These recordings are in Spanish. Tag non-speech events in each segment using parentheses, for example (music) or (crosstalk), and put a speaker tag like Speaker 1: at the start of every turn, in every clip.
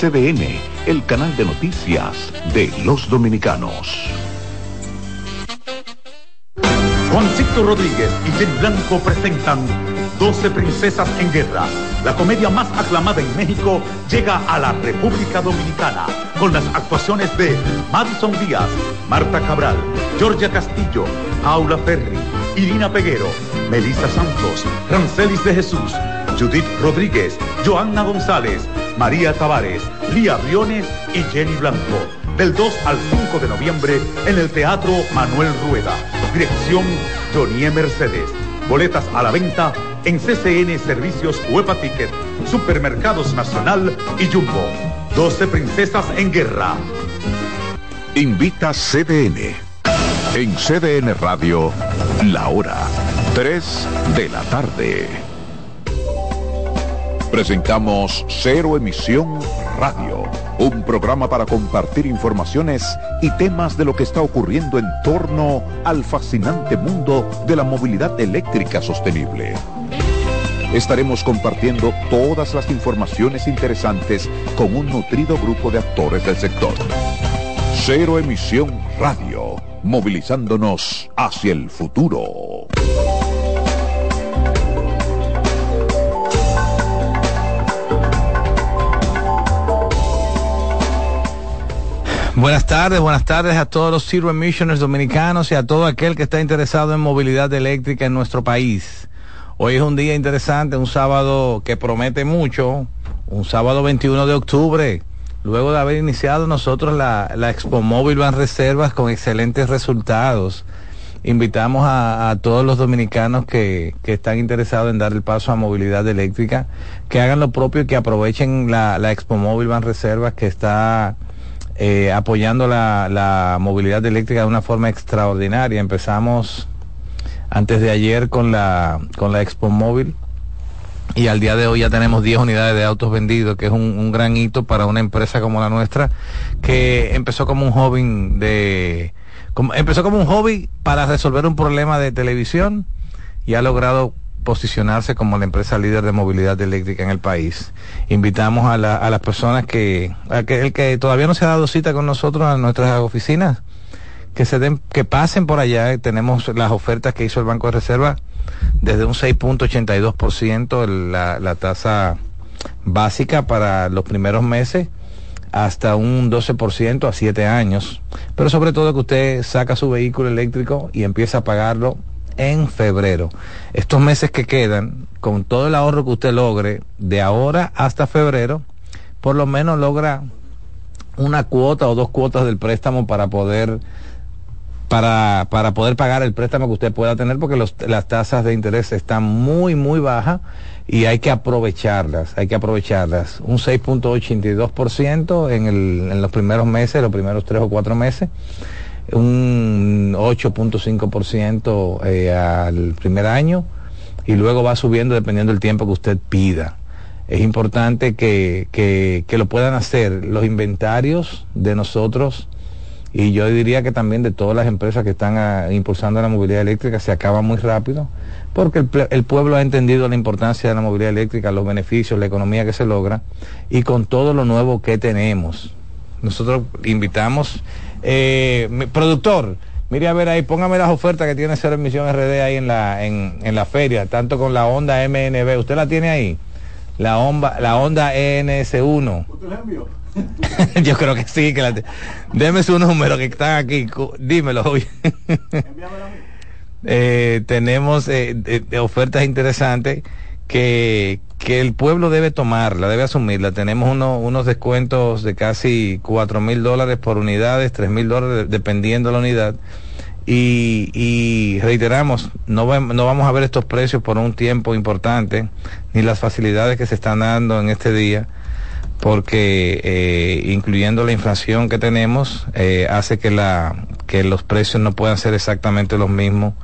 Speaker 1: CDN, el canal de noticias de los dominicanos.
Speaker 2: Juancito Rodríguez y Jenny Blanco presentan 12 Princesas en Guerra. La comedia más aclamada en México llega a la República Dominicana con las actuaciones de Madison Díaz, Marta Cabral, Georgia Castillo, Paula Ferri, Irina Peguero, Melissa Santos, Rancelis de Jesús, Judith Rodríguez, Joanna González, María Tavares, Lía Briones y Jenny Blanco. Del 2 al 5 de noviembre en el Teatro Manuel Rueda. Dirección Jonie Mercedes. Boletas a la venta en CCN Servicios Huepa Ticket, Supermercados Nacional y Jumbo. 12 Princesas en Guerra.
Speaker 1: Invita CDN. En CDN Radio, la hora 3 de la tarde. Presentamos Cero Emisión Radio, un programa para compartir informaciones y temas de lo que está ocurriendo en torno al fascinante mundo de la movilidad eléctrica sostenible. Estaremos compartiendo todas las informaciones interesantes con un nutrido grupo de actores del sector. Cero Emisión Radio, movilizándonos hacia el futuro.
Speaker 3: Buenas tardes, buenas tardes a todos los Zero Emissioners dominicanos y a todo aquel que está interesado en movilidad eléctrica en nuestro país. Hoy es un día interesante, un sábado que promete mucho, un sábado 21 de octubre, luego de haber iniciado nosotros la, la Expo Móvil Van Reservas con excelentes resultados. Invitamos a, todos los dominicanos que, que, están interesados en dar el paso a movilidad eléctrica, que hagan lo propio y que aprovechen la, la Expo Móvil Van Reservas que está eh, apoyando la, la, movilidad eléctrica de una forma extraordinaria. Empezamos antes de ayer con la, con la Expo Móvil y al día de hoy ya tenemos 10 unidades de autos vendidos, que es un, un, gran hito para una empresa como la nuestra, que empezó como un hobby de... Como, empezó como un hobby para resolver un problema de televisión y ha logrado posicionarse como la empresa líder de movilidad eléctrica en el país. Invitamos a, la, a las personas que, a que, el que todavía no se ha dado cita con nosotros a nuestras oficinas, que se den, que pasen por allá. Tenemos las ofertas que hizo el Banco de Reserva desde un 6.82% la, la tasa básica para los primeros meses hasta un 12% a 7 años. Pero sobre todo que usted saca su vehículo eléctrico y empieza a pagarlo en febrero. Estos meses que quedan, con todo el ahorro que usted logre de ahora hasta febrero, por lo menos logra una cuota o dos cuotas del préstamo para poder para, para poder pagar el préstamo que usted pueda tener porque las tasas de interés están muy muy bajas y hay que aprovecharlas, hay que aprovecharlas. Un 6.82% en, en los primeros meses, los primeros tres o cuatro meses un 8.5% eh, al primer año y luego va subiendo dependiendo del tiempo que usted pida. Es importante que, que, que lo puedan hacer los inventarios de nosotros y yo diría que también de todas las empresas que están ah, impulsando la movilidad eléctrica se acaba muy rápido porque el, pueblo ha entendido la importancia de la movilidad eléctrica, los beneficios, la economía que se logra y con todo lo nuevo que tenemos. Nosotros invitamos eh, mi productor, mire a ver ahí, póngame las ofertas que tiene Cero Emisión RD ahí en la, en, en la feria, tanto con la Honda MNB. ¿Usted la tiene ahí? La Honda, la Honda ENS1. (laughs) Yo creo que sí, que la Deme su número que están aquí, dímelo. (laughs) eh, tenemos eh, de, ofertas interesantes que, que el pueblo debe tomarla, debe asumirla. Tenemos uno, unos descuentos de casi cuatro mil dólares por unidades, tres mil dólares dependiendo de la unidad. Y, y reiteramos, no, no vamos a ver estos precios por un tiempo importante, ni las facilidades que se están dando en este día, porque eh, incluyendo la inflación que tenemos eh, hace que la que los precios no puedan ser exactamente los mismos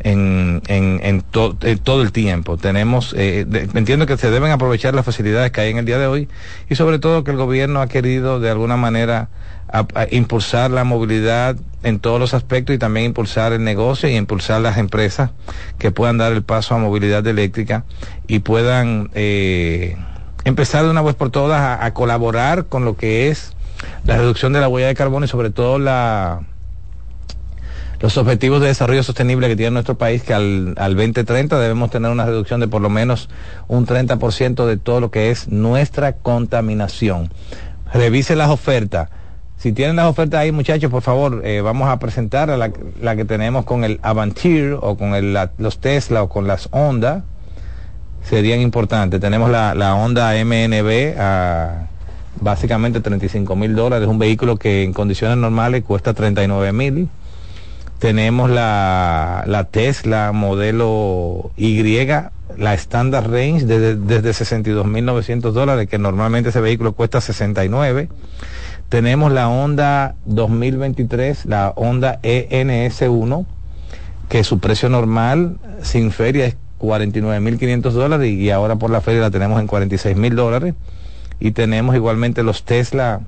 Speaker 3: en, en, en, todo el tiempo. Tenemos, eh, entiendo que se deben aprovechar las facilidades que hay en el día de hoy y sobre todo que el gobierno ha querido de alguna manera impulsar la movilidad en todos los aspectos y también impulsar el negocio y impulsar las empresas que puedan dar el paso a movilidad eléctrica y puedan eh, empezar de una vez por todas a, colaborar con lo que es la reducción de la huella de carbono y sobre todo la los objetivos de desarrollo sostenible que tiene nuestro país, que al, al 2030 debemos tener una reducción de por lo menos un 30% de todo lo que es nuestra contaminación. Revise las ofertas. Si tienen las ofertas ahí, muchachos, por favor, eh, vamos a presentar la, que tenemos con el Avantir o con los Tesla o con las Honda serían importantes. Tenemos la, la Honda MNB a básicamente 35 mil dólares, un vehículo que en condiciones normales cuesta 39 mil. Tenemos la, la Tesla modelo Y, la Standard Range desde, desde 62.900 dólares, que normalmente ese vehículo cuesta 69. Tenemos la Honda 2023, la Honda ENS1, que su precio normal sin feria es 49.500 dólares y ahora por la feria la tenemos en 46.000 dólares. Y tenemos igualmente los Tesla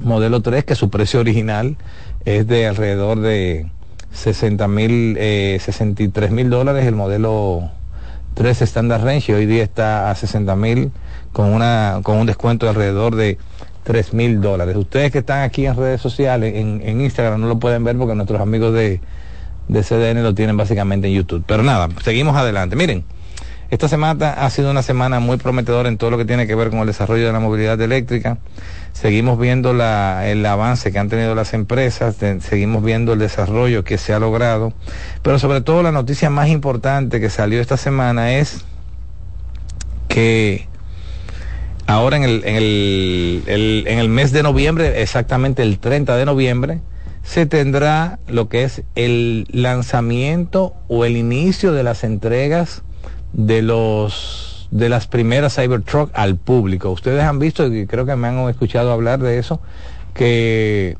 Speaker 3: modelo 3, que su precio original es de alrededor de 60 mil, eh, 63 mil dólares el modelo 3 Standard Range y hoy día está a 60 mil con, una, con un descuento de alrededor de 3 mil dólares. Ustedes que están aquí en redes sociales, en, en Instagram, no lo pueden ver porque nuestros amigos de, de CDN lo tienen básicamente en YouTube. Pero nada, seguimos adelante. Miren, esta semana ha sido una semana muy prometedora en todo lo que tiene que ver con el desarrollo de la movilidad eléctrica. Seguimos viendo el avance que han tenido las empresas, seguimos viendo el desarrollo que se ha logrado, pero sobre todo la noticia más importante que salió esta semana es que ahora en el, en el, en el mes de noviembre, exactamente el 30 de noviembre, se tendrá lo que es el lanzamiento o el inicio de las entregas de los de las primeras Cybertruck al público. Ustedes han visto y creo que me han escuchado hablar de eso que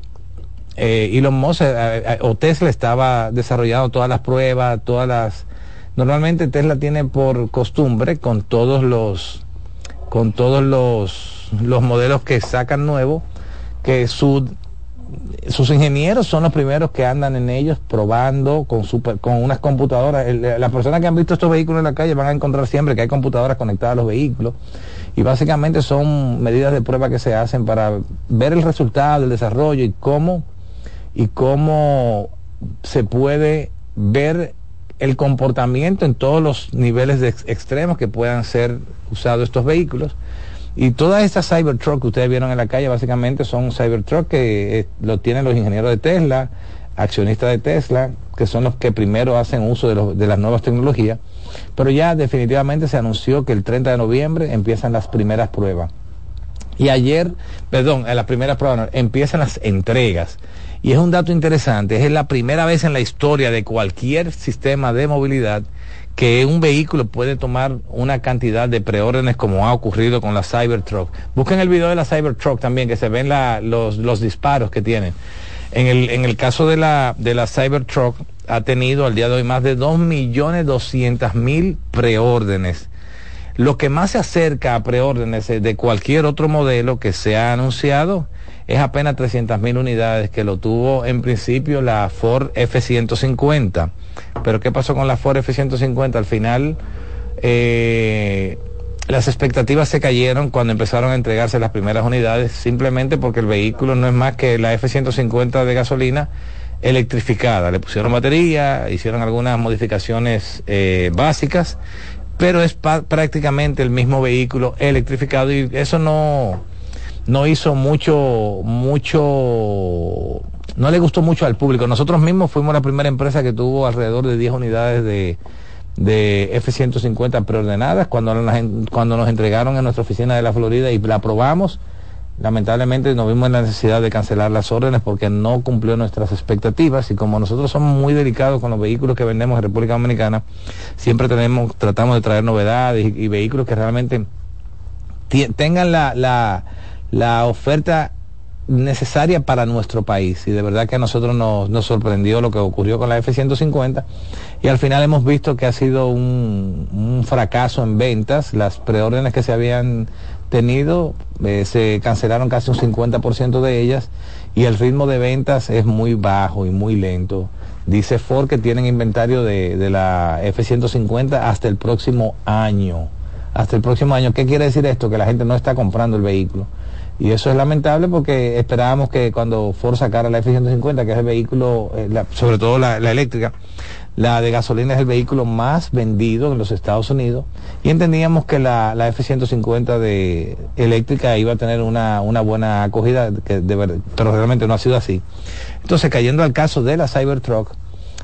Speaker 3: eh, Elon Musk eh, eh, o Tesla estaba desarrollando todas las pruebas, todas las normalmente Tesla tiene por costumbre con todos los con todos los los modelos que sacan nuevos que su sus ingenieros son los primeros que andan en ellos probando con super, con unas computadoras. las personas que han visto estos vehículos en la calle van a encontrar siempre que hay computadoras conectadas a los vehículos y básicamente son medidas de prueba que se hacen para ver el resultado, el desarrollo y cómo y cómo se puede ver el comportamiento en todos los niveles de extremos que puedan ser usados estos vehículos y todas estas Cybertruck que ustedes vieron en la calle básicamente son Cybertruck que eh, lo tienen los ingenieros de Tesla, accionistas de Tesla, que son los que primero hacen uso de, de las nuevas tecnologías. Pero ya definitivamente se anunció que el 30 de noviembre empiezan las primeras pruebas. Y ayer, perdón, en las primeras pruebas empiezan las entregas. Y es un dato interesante, es la primera vez en la historia de cualquier sistema de movilidad que un vehículo puede tomar una cantidad de preórdenes como ha ocurrido con la Cybertruck. Busquen el video de la Cybertruck también, que se ven los, disparos que tienen. En el, en el caso de la, de la Cybertruck, ha tenido al día de hoy más de 2.200.000 preórdenes. Lo que más se acerca a preórdenes de cualquier otro modelo que se ha anunciado es apenas 300.000 unidades que lo tuvo en principio la Ford F-150 pero ¿qué pasó con la Ford F-150? Al final, eh, las expectativas se cayeron cuando empezaron a entregarse las primeras unidades, simplemente porque el vehículo no es más que la F-150 de gasolina electrificada. Le pusieron batería, hicieron algunas modificaciones eh, básicas, pero es prácticamente el mismo vehículo electrificado y eso no, no hizo mucho, mucho no le gustó mucho al público. Nosotros mismos fuimos la primera empresa que tuvo alrededor de 10 unidades de, de F-150 preordenadas cuando, cuando nos entregaron en nuestra oficina de la Florida y la probamos. Lamentablemente nos vimos en la necesidad de cancelar las órdenes porque no cumplió nuestras expectativas y como nosotros somos muy delicados con los vehículos que vendemos en República Dominicana, siempre tenemos, tratamos de traer novedades y, y vehículos que realmente tengan la, la, la oferta necesaria para nuestro país. Y de verdad que a nosotros nos, sorprendió lo que ocurrió con la F-150 y al final hemos visto que ha sido un, un fracaso en ventas. Las preórdenes que se habían tenido eh, se cancelaron casi un 50% de ellas y el ritmo de ventas es muy bajo y muy lento. Dice Ford que tienen inventario de, de la F-150 hasta el próximo año. Hasta el próximo año. ¿Qué quiere decir esto? Que la gente no está comprando el vehículo. Y eso es lamentable porque esperábamos que cuando Ford sacara la F-150, que es el vehículo, eh, sobre todo la, la, eléctrica, la de gasolina es el vehículo más vendido en los Estados Unidos, y entendíamos que la, la F-150 de eléctrica iba a tener una, una buena acogida, que de verdad, pero realmente no ha sido así. Entonces, cayendo al caso de la Cybertruck,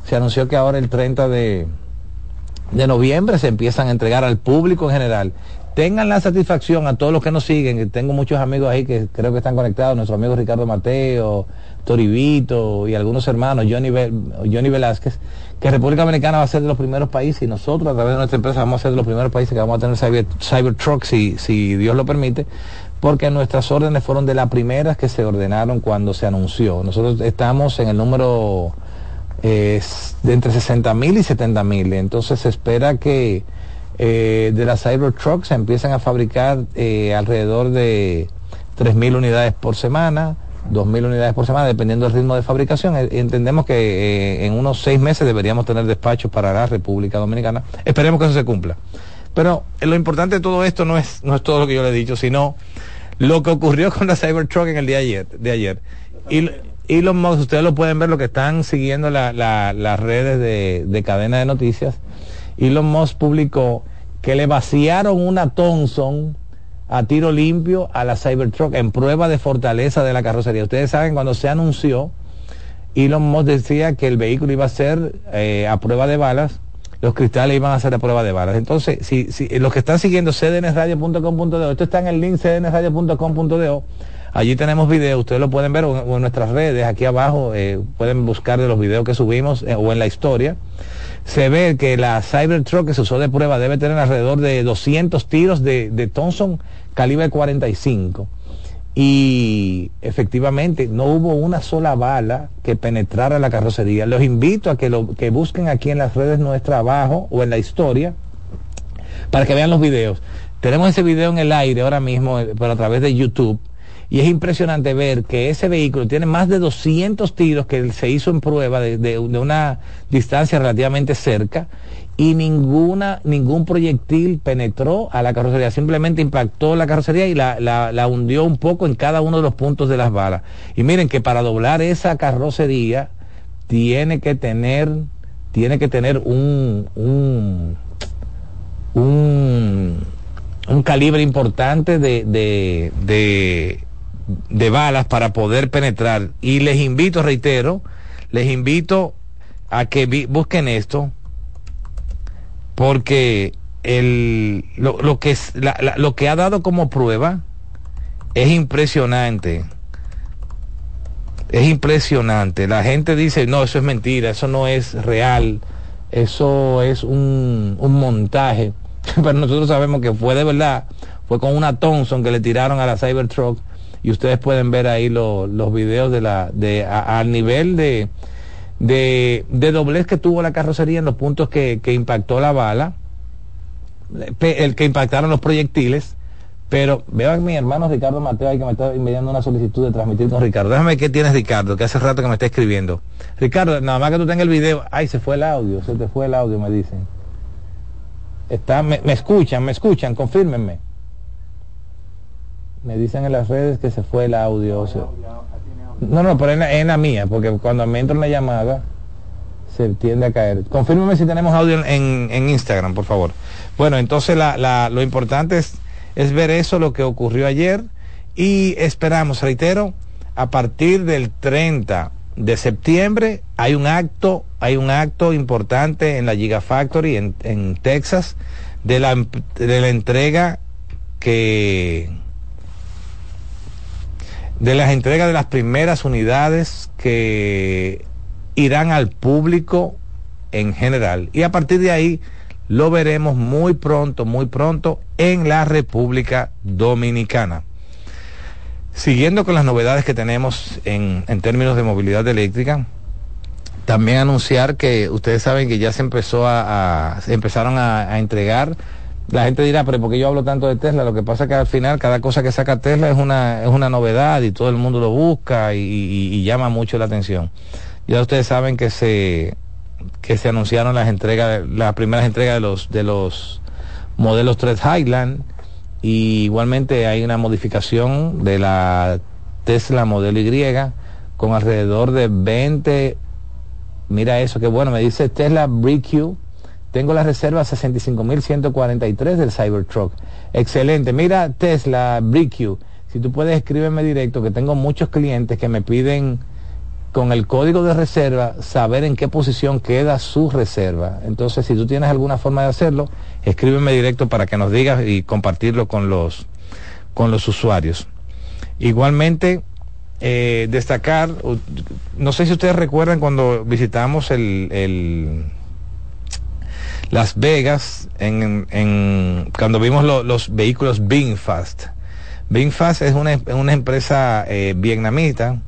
Speaker 3: se anunció que ahora el 30 de, de noviembre se empiezan a entregar al público en general tengan la satisfacción a todos los que nos siguen, tengo muchos amigos ahí que creo que están conectados, nuestro amigo Ricardo Mateo, Toribito y algunos hermanos, Johnny, Johnny Velázquez, que República Dominicana va a ser de los primeros países y nosotros a través de nuestra empresa vamos a ser de los primeros países que vamos a tener Cyber, Cybertruck si, si Dios lo permite, porque nuestras órdenes fueron de las primeras que se ordenaron cuando se anunció. Nosotros estamos en el número eh, de entre 60 mil y 70 mil, entonces se espera que eh, de las Cybertruck se empiezan a fabricar eh, alrededor de 3.000 unidades por semana, 2.000 unidades por semana, dependiendo del ritmo de fabricación. Eh, entendemos que eh, en unos seis meses deberíamos tener despachos para la República Dominicana. Esperemos que eso se cumpla. Pero eh, lo importante de todo esto no es, no es todo lo que yo le he dicho, sino lo que ocurrió con la Cybertruck en el día ayer, de ayer. Y, y los ustedes lo pueden ver, lo que están siguiendo la, la, las redes de, de cadena de noticias. Elon Musk publicó que le vaciaron una Thompson a tiro limpio a la Cybertruck en prueba de fortaleza de la carrocería. Ustedes saben, cuando se anunció, Elon Musk decía que el vehículo iba a ser eh, a prueba de balas, los cristales iban a ser a prueba de balas. Entonces, si, si los que están siguiendo cdnsradio.com.do, esto está en el link cdnsradio.com.do, allí tenemos videos, ustedes lo pueden ver en nuestras redes, aquí abajo, eh, pueden buscar de los videos que subimos eh, o en la historia se ve que la Cybertruck que se usó de prueba debe tener alrededor de 200 tiros de, de Thompson calibre 45. Y efectivamente no hubo una sola bala que penetrara la carrocería. Los invito a que lo que busquen aquí en las redes nuestra abajo o en la historia para que vean los videos. Tenemos ese video en el aire ahora mismo, eh, pero a través de YouTube. Y es impresionante ver que ese vehículo tiene más de 200 tiros que se hizo en prueba de, una distancia relativamente cerca y ninguna, ningún proyectil penetró a la carrocería, simplemente impactó la carrocería y la, la, hundió un poco en cada uno de los puntos de las balas. Y miren que para doblar esa carrocería tiene que tener, tiene que tener un, un, un, calibre importante de, de, de balas para poder penetrar. Y les invito, reitero, les invito a que busquen esto porque el, lo, lo que la, la, lo que ha dado como prueba es impresionante. Es impresionante. La gente dice, no, eso es mentira, eso no es real, eso es un, un montaje. (laughs) Pero nosotros sabemos que fue de verdad, fue con una Thompson que le tiraron a la Cybertruck y ustedes pueden ver ahí lo, los videos de la, de, a, al nivel de, de, de, doblez que tuvo la carrocería en los puntos que, que impactó la bala, el que impactaron los proyectiles. Pero veo a mi hermano Ricardo Mateo ahí que me está enviando una solicitud de transmitir con Ricardo. Déjame qué tienes Ricardo, que hace rato que me está escribiendo. Ricardo, nada más que tú tengas el video. Ay, se fue el audio, se te fue el audio, me dicen. Está, me, me escuchan, me escuchan, confírmenme. Me dicen en las redes que se fue el audio. No, no, pero en la, en la, mía, porque cuando me entra una llamada se tiende a caer. Confírmeme si tenemos audio en, en Instagram, por favor. Bueno, entonces la, la, lo importante es, es ver eso, lo que ocurrió ayer, y esperamos, reitero, a partir del 30 de septiembre hay un acto, hay un acto importante en la Gigafactory en, en Texas de la, de la entrega que de las entregas de las primeras unidades que irán al público en general. Y a partir de ahí, lo veremos muy pronto, muy pronto en la República Dominicana. Siguiendo con las novedades que tenemos en, términos de movilidad eléctrica, también anunciar que ustedes saben que ya se empezó a, empezaron a, entregar. La gente dirá, pero ¿por qué yo hablo tanto de Tesla? Lo que pasa es que al final cada cosa que saca Tesla es una, es una novedad y todo el mundo lo busca y, llama mucho la atención. Ya ustedes saben que se, que se anunciaron las entregas, las primeras entregas de los, de los modelos 3 Highland y igualmente hay una modificación de la Tesla Modelo Y con alrededor de 20 Mira eso, qué bueno, me dice Tesla BriQ. Tengo la reserva 65.143 del Cybertruck. Excelente. Mira Tesla BriQ. Si tú puedes escríbeme directo, que tengo muchos clientes que me piden con el código de reserva saber en qué posición queda su reserva. Entonces, si tú tienes alguna forma de hacerlo, escríbeme directo para que nos digas y compartirlo con los, con los usuarios. Igualmente, eh, destacar, no sé si ustedes recuerdan cuando visitamos el, Las Vegas, en, cuando vimos los vehículos Binfast. Binfast es una, una empresa eh, vietnamita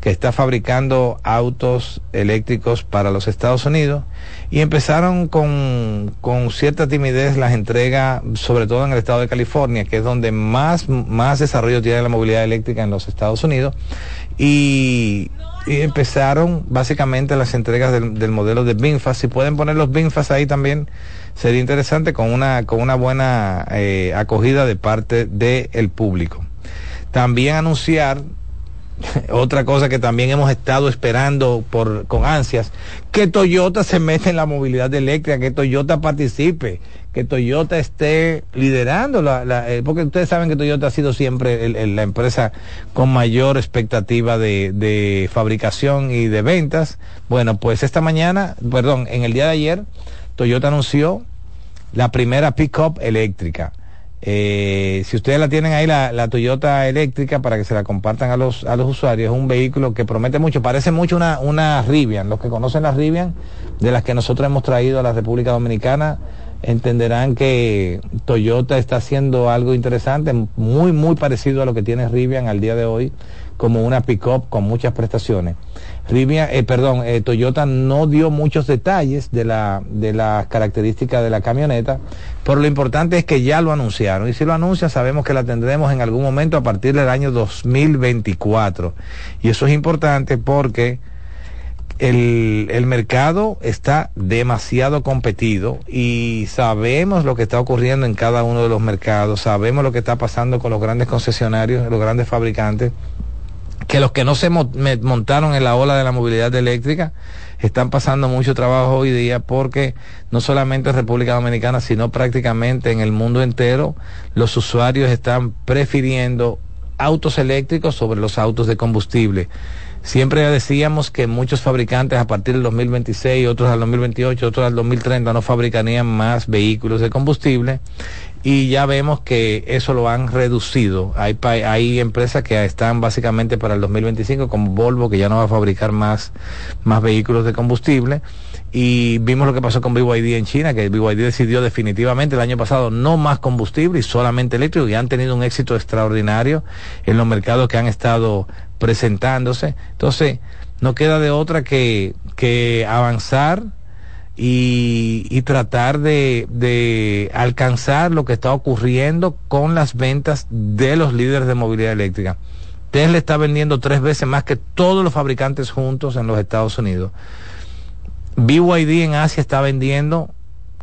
Speaker 3: que está fabricando autos eléctricos para los Estados Unidos y empezaron con, cierta timidez las entregas, sobre todo en el estado de California, que es donde más, más desarrollo tiene la movilidad eléctrica en los Estados Unidos. Y, empezaron básicamente las entregas del, modelo de BINFAS. Si pueden poner los BINFAS ahí también, sería interesante con una, con una buena eh, acogida de parte del público. También anunciar (laughs) otra cosa que también hemos estado esperando por, con ansias, que Toyota se mete en la movilidad eléctrica, que Toyota participe, que Toyota esté liderando, la, eh, porque ustedes saben que Toyota ha sido siempre la empresa con mayor expectativa de, de fabricación y de ventas. Bueno, pues esta mañana, perdón, en el día de ayer, Toyota anunció la primera pickup eléctrica eh, si ustedes la tienen ahí, la, Toyota eléctrica, para que se la compartan a los, a los usuarios, es un vehículo que promete mucho, parece mucho una, una Rivian. Los que conocen la Rivian, de las que nosotros hemos traído a la República Dominicana, entenderán que Toyota está haciendo algo interesante, muy, muy parecido a lo que tiene Rivian al día de hoy, como una pick-up con muchas prestaciones. Rivian, eh, perdón, eh, Toyota no dio muchos detalles de la, de las características de la camioneta, pero lo importante es que ya lo anunciaron. Y si lo anuncian, sabemos que la tendremos en algún momento a partir del año 2024. Y eso es importante porque el, el, mercado está demasiado competido y sabemos lo que está ocurriendo en cada uno de los mercados, sabemos lo que está pasando con los grandes concesionarios, los grandes fabricantes, que los que no se montaron en la ola de la movilidad eléctrica están pasando mucho trabajo hoy día porque no solamente en República Dominicana, sino prácticamente en el mundo entero, los usuarios están prefiriendo autos eléctricos sobre los autos de combustible. Siempre decíamos que muchos fabricantes a partir del 2026, otros al 2028, otros al 2030 no fabricarían más vehículos de combustible y ya vemos que eso lo han reducido. Hay, hay empresas que están básicamente para el 2025 como Volvo que ya no va a fabricar más, más vehículos de combustible y vimos lo que pasó con BYD en China, que BYD decidió definitivamente el año pasado no más combustible y solamente eléctrico y han tenido un éxito extraordinario en los mercados que han estado presentándose. Entonces, no queda de otra que, que avanzar y, y tratar de, de, alcanzar lo que está ocurriendo con las ventas de los líderes de movilidad eléctrica. Tesla está vendiendo tres veces más que todos los fabricantes juntos en los Estados Unidos. BYD en Asia está vendiendo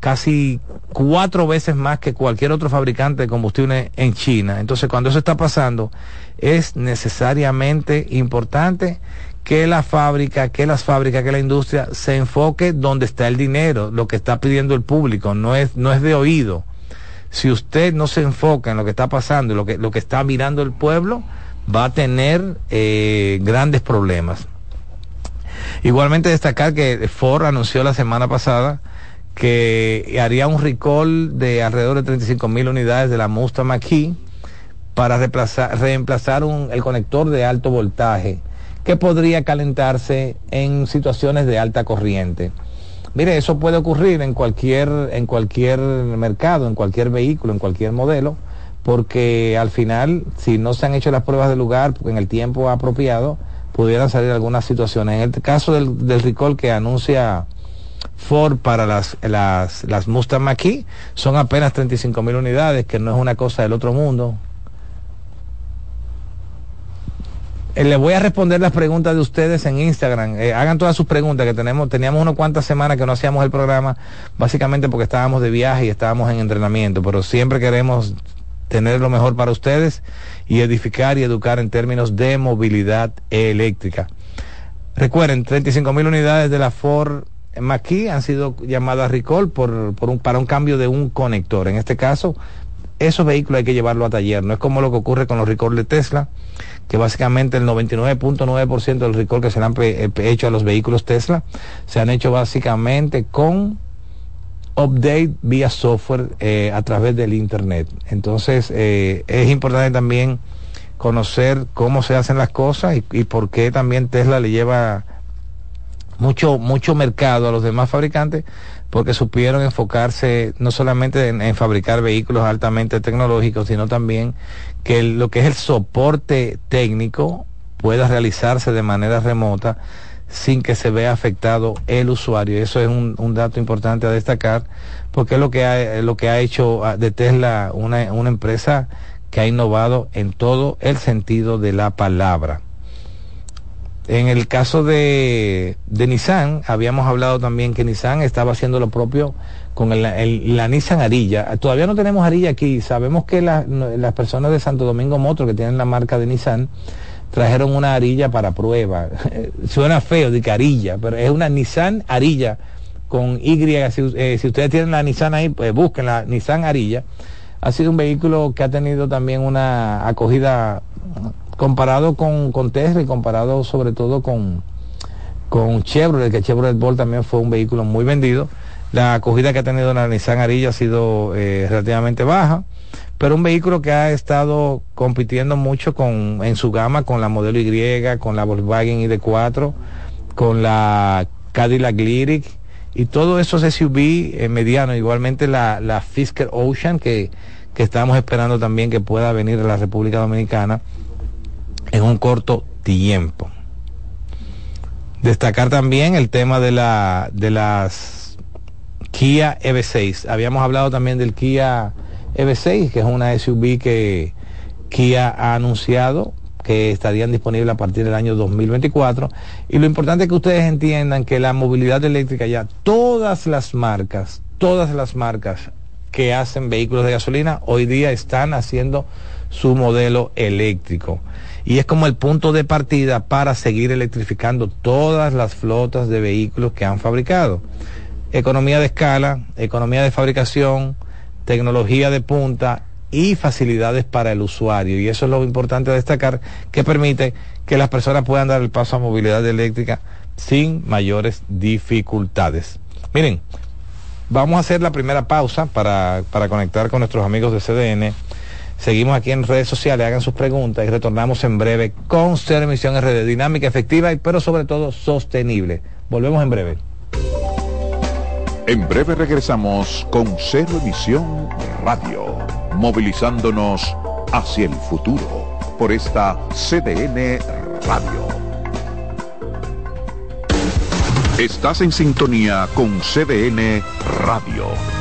Speaker 3: casi cuatro veces más que cualquier otro fabricante de combustible en China. Entonces, cuando eso está pasando, es necesariamente importante que la fábrica, que las fábricas, que la industria se enfoque donde está el dinero, lo que está pidiendo el público, no es, no es de oído. Si usted no se enfoca en lo que está pasando, lo que, lo que está mirando el pueblo, va a tener eh, grandes problemas. Igualmente destacar que Ford anunció la semana pasada que haría un recall de alrededor de 35 mil unidades de la Mustang Mach-E para reemplazar, reemplazar un, el conector de alto voltaje que podría calentarse en situaciones de alta corriente. Mire, eso puede ocurrir en cualquier, en cualquier mercado, en cualquier vehículo, en cualquier modelo, porque al final, si no se han hecho las pruebas de lugar en el tiempo apropiado, pudieran salir algunas situaciones. En el caso del, del recall que anuncia Ford para las, las, las Mustang Mach-E, son apenas 35 mil unidades, que no es una cosa del otro mundo. Eh, les voy a responder las preguntas de ustedes en Instagram. Eh, hagan todas sus preguntas, que tenemos, teníamos unas cuantas semanas que no hacíamos el programa, básicamente porque estábamos de viaje y estábamos en entrenamiento, pero siempre queremos tener lo mejor para ustedes y edificar y educar en términos de movilidad eléctrica. Recuerden, 35 mil unidades de la Ford Mach-E han sido llamadas recall por, por un, para un cambio de un conector. En este caso, esos vehículos hay que llevarlo a taller. No es como lo que ocurre con los recall de Tesla, que básicamente el 99.9% del recall que se le han eh, hecho a los vehículos Tesla se han hecho básicamente con update vía software eh, a través del internet. Entonces eh, es importante también conocer cómo se hacen las cosas y, y, por qué también Tesla le lleva mucho mucho mercado a los demás fabricantes porque supieron enfocarse no solamente en, fabricar vehículos altamente tecnológicos, sino también que lo que es el soporte técnico pueda realizarse de manera remota sin que se vea afectado el usuario. Eso es un, un dato importante a destacar, porque es lo que ha, lo que ha hecho ah, de Tesla una, una empresa que ha innovado en todo el sentido de la palabra. En el caso de, Nissan, habíamos hablado también que Nissan estaba haciendo lo propio con el, la Nissan Arilla. Todavía no tenemos Arilla aquí. Sabemos que la, las personas de Santo Domingo Motor que tienen la marca de Nissan trajeron una Arilla para prueba. (laughs) Suena feo de Arilla, pero es una Nissan Arilla con Y. Si, eh, si ustedes tienen la Nissan ahí, pues busquen la Nissan Arilla. Ha sido un vehículo que ha tenido también una acogida comparado con, con Tesla y comparado sobre todo con, con Chevrolet, que Chevrolet Bolt también fue un vehículo muy vendido. La acogida que ha tenido la Nissan Arilla ha sido eh, relativamente baja, pero un vehículo que ha estado compitiendo mucho con, en su gama con la modelo Y, con la Volkswagen ID4, con la Cadillac Lyric y todos esos SUV eh, medianos, igualmente la, la Fisker Ocean que, que estamos esperando también que pueda venir a la República Dominicana en un corto tiempo. Destacar también el tema de, la, de las Kia EV6. Habíamos hablado también del Kia EV6, que es una SUV que Kia ha anunciado que estarían disponibles a partir del año 2024. Y lo importante es que ustedes entiendan que la movilidad eléctrica ya, todas las marcas, todas las marcas que hacen vehículos de gasolina, hoy día están haciendo su modelo eléctrico y es como el punto de partida para seguir electrificando todas las flotas de vehículos que han fabricado. Economía de escala, economía de fabricación, tecnología de punta y facilidades para el usuario. Y eso es lo importante a destacar, que permite que las personas puedan dar el paso a movilidad eléctrica sin mayores dificultades. Miren, vamos a hacer la primera pausa para, para conectar con nuestros amigos de CDN Seguimos aquí en redes sociales, hagan sus preguntas y retornamos en breve con Cero Emisión RD, dinámica, efectiva, pero sobre todo sostenible. Volvemos en breve.
Speaker 1: En breve regresamos con Cero Emisión Radio, movilizándonos hacia el futuro por esta CDN Radio. Estás en sintonía con CDN Radio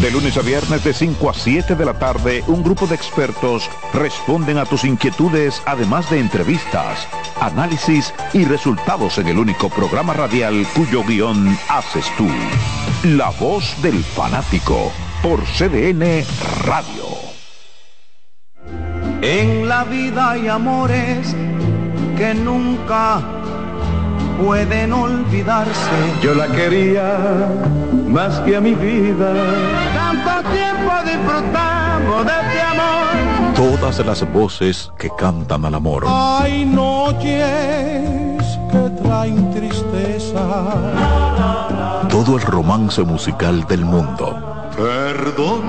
Speaker 1: De lunes a viernes de 5 a 7 de la tarde, un grupo de expertos responden a tus inquietudes, además de entrevistas, análisis y resultados en el único programa radial cuyo guion haces tú. La voz del fanático por CDN Radio.
Speaker 4: En la vida hay amores que nunca pueden olvidarse.
Speaker 5: Yo la quería más que a mi vida
Speaker 4: tanto tiempo disfrutamos de este amor.
Speaker 1: Todas las voces que cantan al amor.
Speaker 4: Hay noches que traen tristeza.
Speaker 1: Todo el romance musical del mundo.
Speaker 4: Perdón,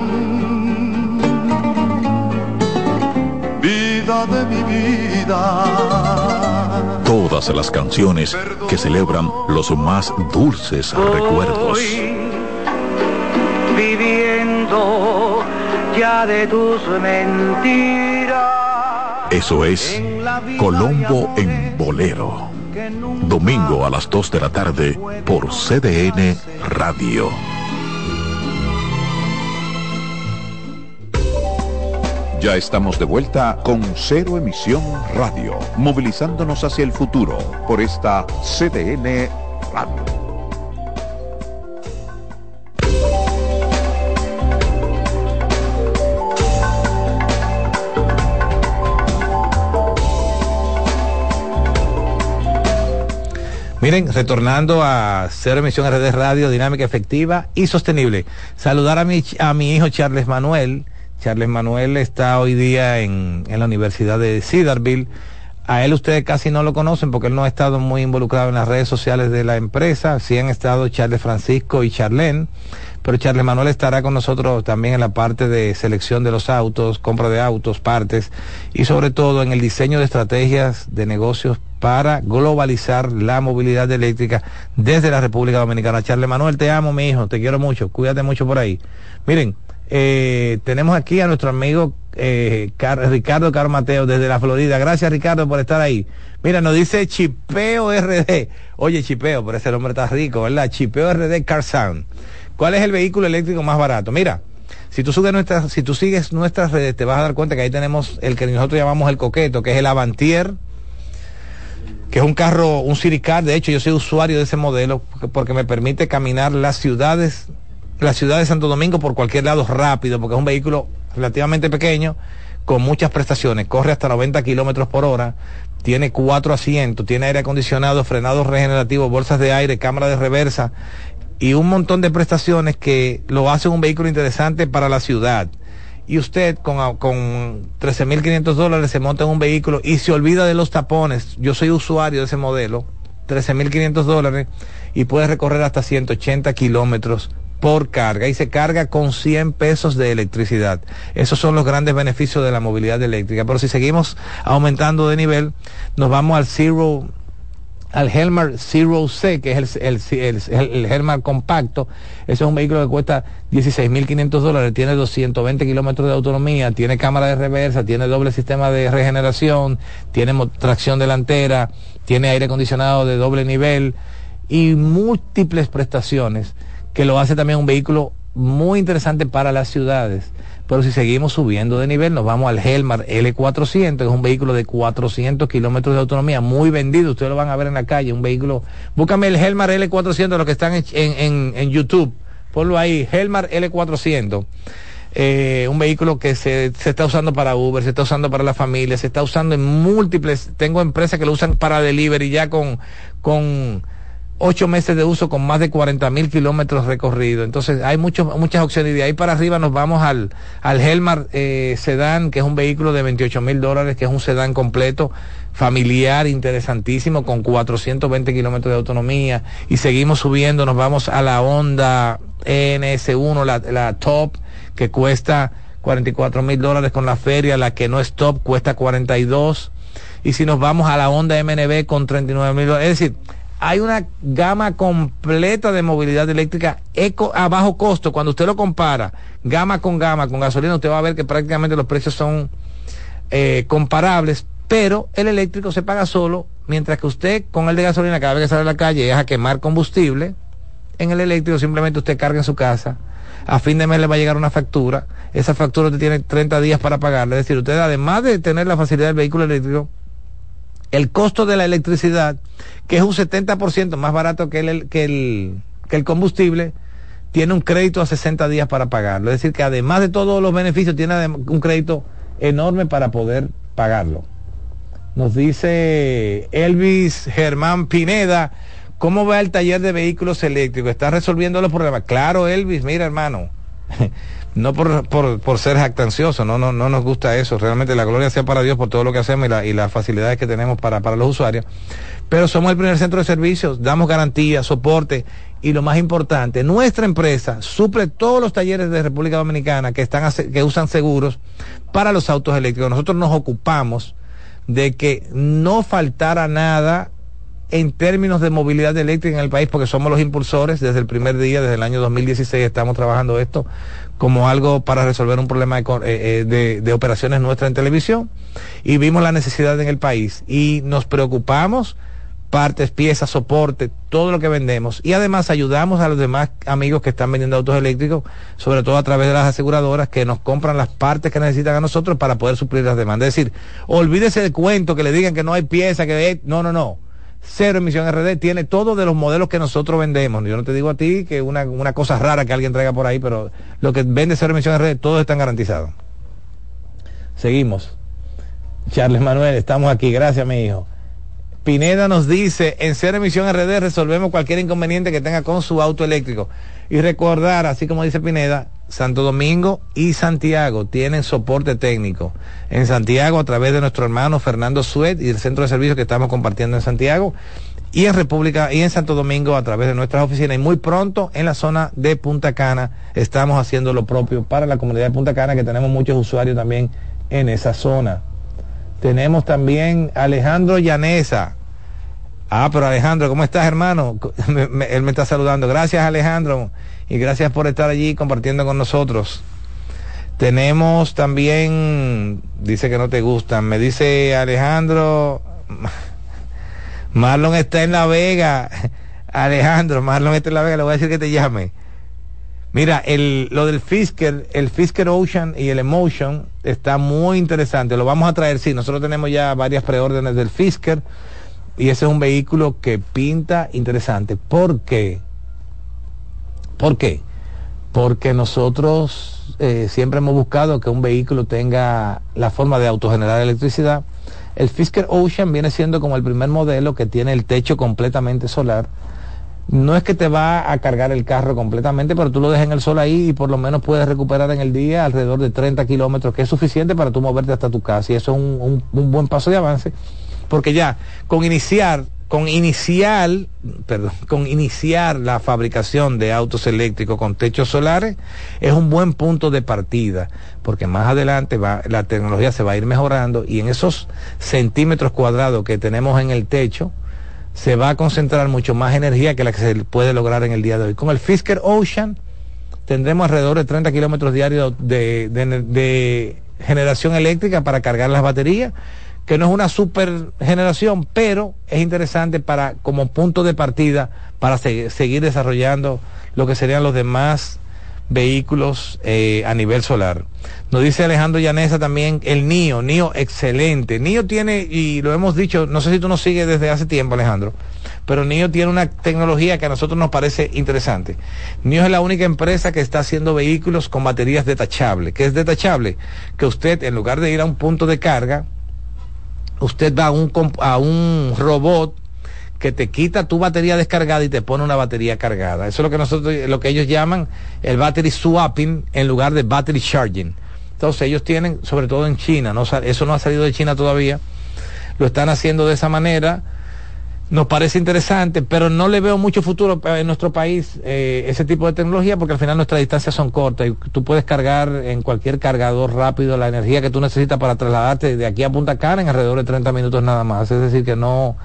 Speaker 4: vida de mi vida.
Speaker 1: Todas las canciones que celebran los más dulces recuerdos.
Speaker 4: Ya de tus mentiras.
Speaker 1: Eso es Colombo en Bolero. Domingo a las 2 de la tarde por CDN Radio. Ya estamos de vuelta con Cero Emisión Radio, movilizándonos hacia el futuro por esta CDN Radio.
Speaker 3: Miren, retornando a Cero Emisión RD Radio, dinámica efectiva y sostenible. Saludar a mi, a mi hijo Charles Manuel. Charles Manuel está hoy día en, en la Universidad de Cedarville. A él ustedes casi no lo conocen porque él no ha estado muy involucrado en las redes sociales de la empresa. Sí han estado Charles Francisco y Charlene pero Charles Manuel estará con nosotros también en la parte de selección de los autos, compra de autos, partes y sobre todo en el diseño de estrategias de negocios para globalizar la movilidad eléctrica desde la República Dominicana. Charles Manuel, te amo, mi hijo, te quiero mucho, cuídate mucho por ahí. Miren, eh, tenemos aquí a nuestro amigo eh, Car Ricardo Carmateo desde la Florida. Gracias Ricardo por estar ahí. Mira, nos dice Chipeo RD. Oye, Chipeo, pero ese nombre está rico, ¿verdad? Chipeo RD Car. ¿Cuál es el vehículo eléctrico más barato? Mira, si tú, sigues nuestras, si tú sigues nuestras redes, te vas a dar cuenta que ahí tenemos el que nosotros llamamos el coqueto, que es el Avantier, que es un carro, un City Car. De hecho, yo soy usuario de ese modelo porque me permite caminar las ciudades, la ciudad de Santo Domingo por cualquier lado rápido, porque es un vehículo relativamente pequeño, con muchas prestaciones. Corre hasta 90 kilómetros por hora, tiene cuatro asientos, tiene aire acondicionado, frenados regenerativos, bolsas de aire, cámara de reversa y un montón de prestaciones que lo hacen un vehículo interesante para la ciudad. Y usted con, con 13.500 dólares se monta en un vehículo y se olvida de los tapones. Yo soy usuario de ese modelo, 13.500 dólares, y puede recorrer hasta 180 kilómetros por carga y se carga con 100 pesos de electricidad. Esos son los grandes beneficios de la movilidad eléctrica. Pero si seguimos aumentando de nivel, nos vamos al Zero al Helmar Zero C, que es el, el, el, Helmar compacto. Ese es un vehículo que cuesta 16.500 dólares, tiene 220 kilómetros de autonomía, tiene cámara de reversa, tiene doble sistema de regeneración, tiene tracción delantera, tiene aire acondicionado de doble nivel y múltiples prestaciones que lo hace también un vehículo muy interesante para las ciudades. Pero si seguimos subiendo de nivel, nos vamos al Helmar L400, que es un vehículo de 400 kilómetros de autonomía, muy vendido. Ustedes lo van a ver en la calle, un vehículo. Búscame el Helmar L400, los que están en, en, en YouTube. Ponlo ahí, Helmar L400. Eh, un vehículo que se, se, está usando para Uber, se está usando para la familia, se está usando en múltiples. Tengo empresas que lo usan para delivery ya con. con ocho meses de uso con más de 40 mil kilómetros recorridos. Entonces hay muchos, muchas opciones y de ahí para arriba nos vamos al, al Helmar eh, Sedan, que es un vehículo de 28 mil dólares, que es un sedán completo, familiar, interesantísimo, con 420 kilómetros de autonomía. Y seguimos subiendo, nos vamos a la Honda NS1, la, la top, que cuesta 44 mil dólares con la feria, la que no es top cuesta 42. Y si nos vamos a la Honda MNB con 39 mil dólares, es decir, hay una gama completa de movilidad eléctrica eco, a bajo costo. Cuando usted lo compara gama con gama, con gasolina, usted va a ver que prácticamente los precios son eh, comparables, pero el eléctrico se paga solo, mientras que usted con el de gasolina cada vez que sale a la calle es a quemar combustible. En el eléctrico simplemente usted carga en su casa. A fin de mes le va a llegar una factura. Esa factura usted tiene 30 días para pagarle. Es decir, usted además de tener la facilidad del vehículo eléctrico, el costo de la electricidad, que es un 70% más barato que el, que, el, que el combustible, tiene un crédito a 60 días para pagarlo. Es decir, que además de todos los beneficios, tiene un crédito enorme para poder pagarlo. Nos dice Elvis Germán Pineda, ¿cómo va el taller de vehículos eléctricos? ¿Está resolviendo los problemas? Claro, Elvis, mira hermano, (laughs) no por, por, ser jactancioso, no, no, no nos gusta eso. Realmente la gloria sea para Dios por todo lo que hacemos y, la, y las facilidades que tenemos para, para los usuarios. Pero somos el primer centro de servicios, damos garantía, soporte y lo más importante, nuestra empresa suple todos los talleres de República Dominicana que, están, que usan seguros para los autos eléctricos. Nosotros nos ocupamos de que no faltara nada en términos de movilidad eléctrica en el país, porque somos los impulsores desde el primer día, desde el año 2016 estamos trabajando esto como algo para resolver un problema de, eh, eh, de, operaciones nuestras en televisión y vimos la necesidad en el país y nos preocupamos partes, piezas, soporte, todo lo que vendemos. Y además ayudamos a los demás amigos que están vendiendo autos eléctricos, sobre todo a través de las aseguradoras que nos compran las partes que necesitan a nosotros para poder suplir las demandas. Es decir, olvídese del cuento que le digan que no hay pieza, que no, no, no Cero Emisión RD tiene todo de los modelos que nosotros vendemos. Yo no te digo a ti que una, una cosa rara que alguien traiga por ahí, pero lo que vende Cero Emisión RD, todos están garantizados. Seguimos. Charles Manuel, estamos aquí. Gracias, mi hijo. Pineda nos dice, en Cero Emisión RD resolvemos cualquier inconveniente que tenga con su auto eléctrico. Y recordar, así como dice Pineda, Santo Domingo y Santiago tienen soporte técnico. En Santiago a través de nuestro hermano Fernando Suet y el centro de servicios que estamos compartiendo en Santiago y en República y en Santo Domingo a través de nuestras oficinas y muy pronto en la zona de Punta Cana estamos haciendo lo propio para la comunidad de Punta Cana que tenemos muchos usuarios también en esa zona. Tenemos también Alejandro Llanesa. Ah, pero Alejandro, ¿cómo estás, hermano? (laughs) él me está saludando. Gracias, Alejandro y gracias por estar allí compartiendo con nosotros. Tenemos también, dice que no te gustan, me dice Alejandro, (laughs) Marlon está en La Vega. (laughs) Alejandro, Marlon está en La Vega, le voy a decir que te llame. Mira, el, lo del Fisker, el Fisker Ocean y el Emotion está muy interesante. Lo vamos a traer, sí, nosotros tenemos ya varias preórdenes del Fisker y ese es un vehículo que pinta interesante. ¿Por qué? ¿Por qué? Porque nosotros eh, siempre hemos buscado que un vehículo tenga la forma de autogenerar electricidad. El Fisker Ocean viene siendo como el primer modelo que tiene el techo completamente solar. No es que te va a cargar el carro completamente, pero tú lo dejas en el sol ahí y por lo menos puedes recuperar en el día alrededor de 30 kilómetros, que es suficiente para tú moverte hasta tu casa. Y eso es un, un buen paso de avance, porque ya con iniciar con iniciar, perdón, con iniciar la fabricación de autos eléctricos con techos solares es un buen punto de partida, porque más adelante la tecnología se va a ir mejorando y en esos centímetros cuadrados que tenemos en el techo se va a concentrar mucho más energía que la que se puede lograr en el día de hoy. Con el Fisker Ocean tendremos alrededor de 30 kilómetros diarios de generación eléctrica para cargar las baterías que no es una super generación, pero es interesante para como punto de partida para seguir desarrollando lo que serían los demás vehículos eh, a nivel solar. Nos dice Alejandro Llanesa también el NIO, NIO excelente. NIO tiene, y lo hemos dicho, no sé si tú nos sigues desde hace tiempo Alejandro, pero NIO tiene una tecnología que a nosotros nos parece interesante. NIO es la única empresa que está haciendo vehículos con baterías detachables. ¿Qué es detachable? Que usted en lugar de ir a un punto de carga, usted va a un, a un robot que te quita tu batería descargada y te pone una batería cargada. Eso es lo que nosotros, lo que ellos llaman el battery swapping en lugar de battery charging. Entonces ellos tienen, sobre todo en China, no, eso no ha salido de China todavía, lo están haciendo de esa manera nos parece interesante, pero no le veo mucho futuro en nuestro país eh, ese tipo de tecnología porque al final nuestras distancias son cortas y tú puedes cargar en cualquier cargador rápido la energía que tú necesitas para trasladarte de aquí a Punta Cana en alrededor de 30 minutos nada más. Es decir, que no,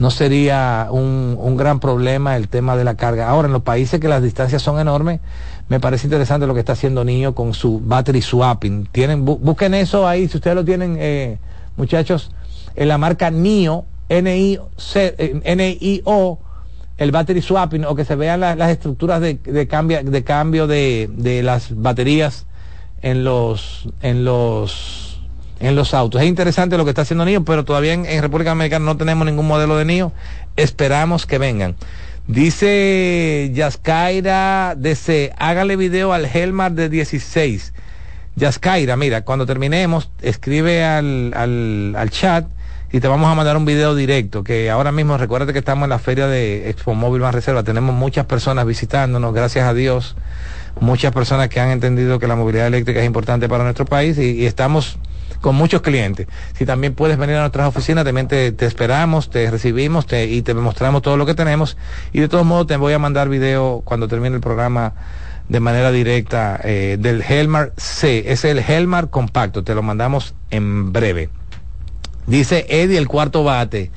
Speaker 3: no sería un, un gran problema el tema de la carga. Ahora, en los países que las distancias son enormes, me parece interesante lo que está haciendo Niño con su battery swapping. Tienen, busquen eso ahí, si ustedes lo tienen, eh, muchachos, en la marca NIO NIO, el battery swapping, o que se vean las estructuras de, cambio, de cambio de, las baterías en los, en los, en los autos. Es interesante lo que está haciendo NIO, pero todavía en, República Dominicana no tenemos ningún modelo de NIO. Esperamos que vengan. Dice Yaskaira DC, hágale video al Helmar de 16. Yaskaira, mira, cuando terminemos, escribe al, al, al chat y te vamos a mandar un video directo, que ahora mismo recuérdate que estamos en la feria de Expo Móvil Más Reserva, tenemos muchas personas visitándonos, gracias a Dios. muchas personas que han entendido que la movilidad eléctrica es importante para nuestro país y, estamos con muchos clientes. Si también puedes venir a nuestras oficinas, también te, esperamos, te recibimos y te mostramos todo lo que tenemos. Y de todos modos te voy a mandar video cuando termine el programa de manera directa eh, del Helmar C. Es el Helmar compacto, te lo mandamos en breve. Dice Eddie el cuarto bate.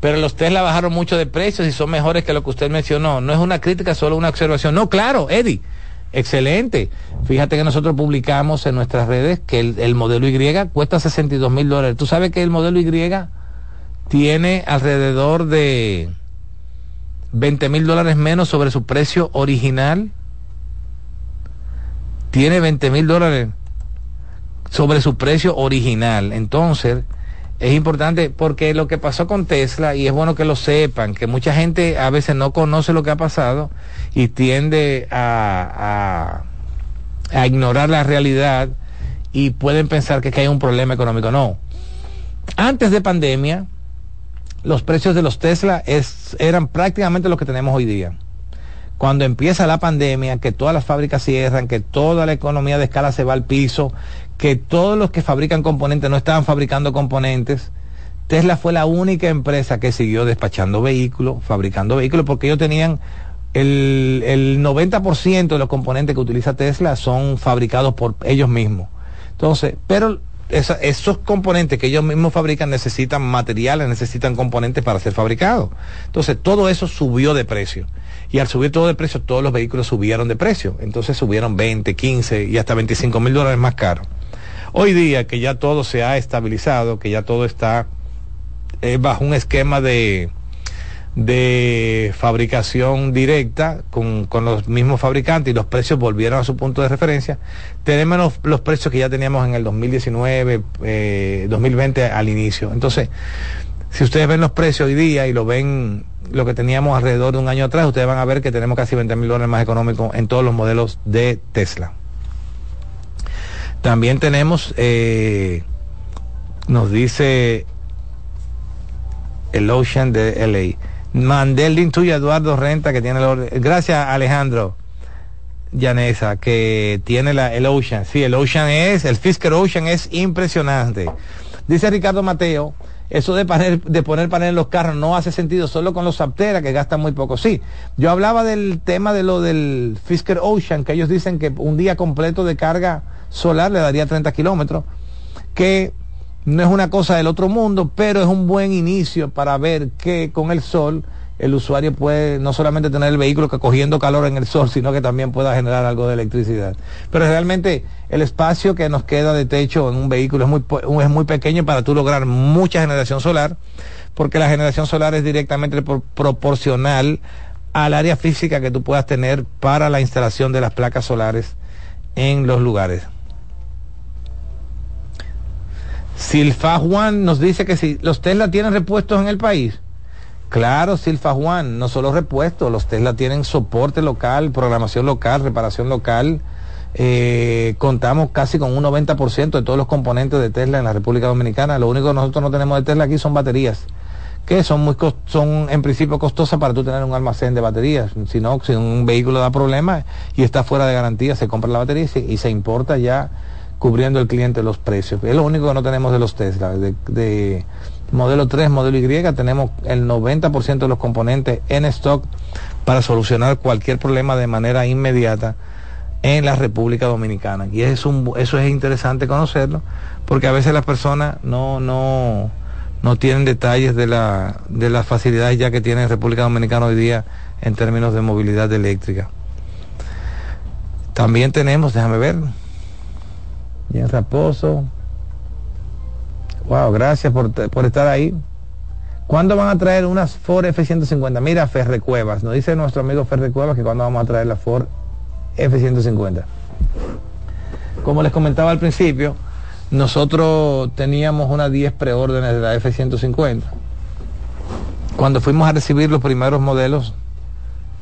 Speaker 3: Pero los Tesla bajaron mucho de precios y son mejores que lo que usted mencionó. No es una crítica, solo una observación. No, claro, Eddie Excelente. Fíjate que nosotros publicamos en nuestras redes que el, modelo Y cuesta 62 mil dólares. ¿Tú sabes que el modelo Y tiene alrededor de 20 mil dólares menos sobre su precio original? Tiene 20 mil dólares sobre su precio original. Entonces, es importante porque lo que pasó con Tesla, y es bueno que lo sepan, que mucha gente a veces no conoce lo que ha pasado y tiende a, a, ignorar la realidad y pueden pensar que, hay un problema económico. No. Antes de pandemia, los precios de los Tesla es, eran prácticamente los que tenemos hoy día. Cuando empieza la pandemia, que todas las fábricas cierran, que toda la economía de escala se va al piso, que todos los que fabrican componentes no estaban fabricando componentes. Tesla fue la única empresa que siguió despachando vehículos, fabricando vehículos, porque ellos tenían el, el 90% de los componentes que utiliza Tesla son fabricados por ellos mismos. Entonces, pero esos componentes que ellos mismos fabrican necesitan materiales, necesitan componentes para ser fabricados. Entonces, todo eso subió de precio. Y al subir todo de precio, todos los vehículos subieron de precio. Entonces subieron 20, 15 y hasta 25 mil dólares más caros. Hoy día que ya todo se ha estabilizado, que ya todo está eh, bajo un esquema de, de fabricación directa con, con, los mismos fabricantes y los precios volvieron a su punto de referencia, tenemos los, precios que ya teníamos en el 2019, 2020 eh, al inicio. Entonces, si ustedes ven los precios hoy día y lo ven lo que teníamos alrededor de un año atrás, ustedes van a ver que tenemos casi 20 mil dólares más económicos en todos los modelos de Tesla. También tenemos, eh, nos dice el Ocean de LA. Mandé el link tuyo Eduardo Renta que tiene el Gracias Alejandro Llanesa que tiene la, el Ocean. Sí, el Ocean es, el Fisker Ocean es impresionante. Dice Ricardo Mateo, eso de, poner, de poner panel en los carros no hace sentido solo con los Saptera que gastan muy poco. Sí, yo hablaba del tema de lo del Fisker Ocean, que ellos dicen que un día completo de carga solar le daría 30 kilómetros, que no es una cosa del otro mundo, pero es un buen inicio para ver que con el sol el usuario puede no solamente tener el vehículo que cogiendo calor en el sol, (laughs) sino que también pueda generar algo de electricidad. Pero realmente el espacio que nos queda de techo en un vehículo es muy, es muy pequeño para tú lograr mucha generación solar, porque la generación solar es directamente proporcional al área física que tú puedas tener para la instalación de las placas solares en los lugares. Silfa Juan nos dice que si los Tesla tienen repuestos en el país. Claro, Silfa Juan, no solo repuestos, los Tesla tienen soporte local, programación local, reparación local. Eh, contamos casi con un 90% de todos los componentes de Tesla en la República Dominicana. Lo único que nosotros no tenemos de Tesla aquí son baterías, que son muy son en principio costosas para tú tener un almacén de baterías. Si no, si un vehículo da problemas y está fuera de garantía, se compra la batería y se importa ya cubriendo el cliente los precios. Es lo único que no tenemos de los Tesla. De, modelo 3, modelo Y, tenemos el 90% de los componentes en stock para solucionar cualquier problema de manera inmediata en la República Dominicana. Y es un, eso es interesante conocerlo, porque a veces las personas no, no, no tienen detalles de, la, de las facilidades ya que tiene República Dominicana hoy día en términos de movilidad eléctrica. También tenemos, déjame ver, Bien Raposo. Wow, gracias por, estar ahí. ¿Cuándo van a traer unas Ford F-150? Mira, Ferre Cuevas. Nos dice nuestro amigo Ferre Cuevas que cuando vamos a traer la Ford F-150. Como les comentaba al principio, nosotros teníamos unas 10 preórdenes de la F-150. Cuando fuimos a recibir los primeros modelos,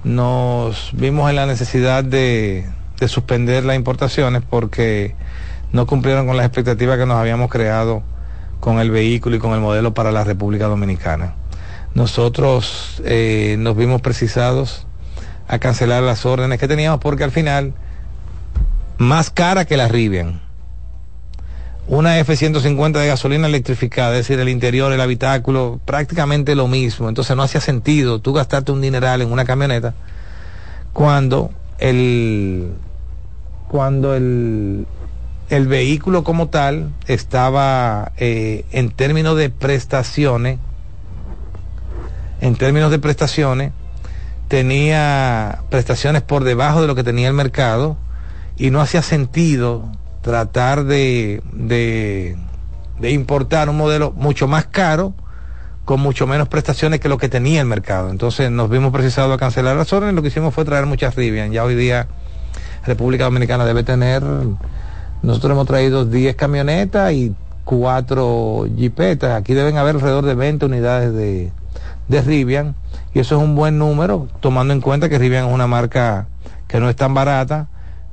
Speaker 3: nos vimos en la necesidad de, de suspender las importaciones porque no cumplieron con las expectativas que nos habíamos creado con el vehículo y con el modelo para la República Dominicana. Nosotros eh, nos vimos precisados a cancelar las órdenes que teníamos porque al final más cara que la Rivian. Una F-150 de gasolina electrificada, es decir, el interior, el habitáculo, prácticamente lo mismo. Entonces no hacía sentido tú gastarte un dineral en una camioneta cuando el, cuando el, el vehículo como tal estaba eh, en términos de prestaciones, en términos de prestaciones, tenía prestaciones por debajo de lo que tenía el mercado y no hacía sentido tratar de, de, importar un modelo mucho más caro con mucho menos prestaciones que lo que tenía el mercado. Entonces nos vimos precisados a cancelar las órdenes, lo que hicimos fue traer muchas Rivian. Ya hoy día República Dominicana debe tener, nosotros hemos traído 10 camionetas y 4 jipetas. Aquí deben haber alrededor de 20 unidades de, de Rivian y eso es un buen número, tomando en cuenta que Rivian es una marca que no es tan barata,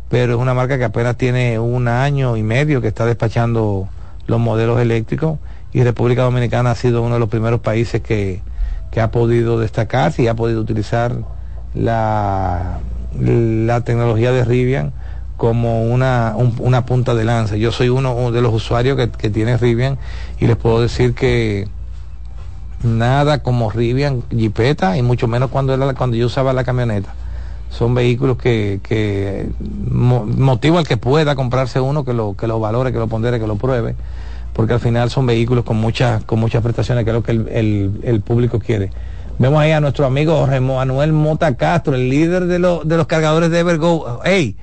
Speaker 3: pero es una marca que apenas tiene un año y medio que está despachando los modelos eléctricos y República Dominicana ha sido uno de los primeros países que, que ha podido destacarse y ha podido utilizar la, la tecnología de Rivian como una, un, una punta de lanza. Yo soy uno de los usuarios que, que tiene Rivian y les puedo decir que nada como Rivian Jeepeta y mucho menos cuando era cuando yo usaba la camioneta. Son vehículos que, que mo, motivo al que pueda comprarse uno que lo, que lo valore, que lo pondere, que lo pruebe, porque al final son vehículos con muchas, con muchas prestaciones, que es lo que el, el, público quiere. Vemos ahí a nuestro amigo Jorge Manuel Mota Castro, el líder de, lo, de los cargadores de Evergo. ¡Hey!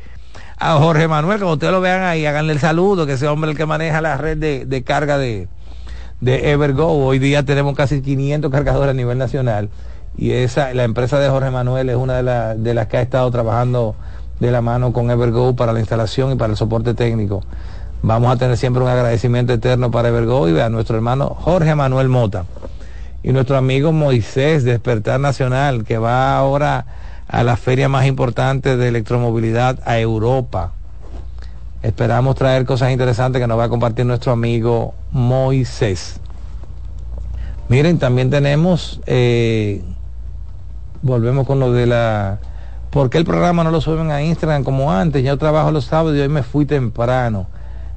Speaker 3: A Jorge Manuel, como ustedes lo vean ahí, háganle el saludo, que ese hombre el que maneja la red de, de carga de, de Evergo. Hoy día tenemos casi 500 cargadores a nivel nacional y esa la empresa de Jorge Manuel es una de, la, de las que ha estado trabajando de la mano con Evergo para la instalación y para el soporte técnico. Vamos a tener siempre un agradecimiento eterno para Evergo y a nuestro hermano Jorge Manuel Mota y nuestro amigo Moisés de Despertar Nacional que va ahora a la feria más importante de electromovilidad a Europa. Esperamos traer cosas interesantes que nos va a compartir nuestro amigo Moisés. Miren, también tenemos, eh, volvemos con lo de la... ¿Por qué el programa no lo suben a Instagram como antes? Yo trabajo los sábados y hoy me fui temprano.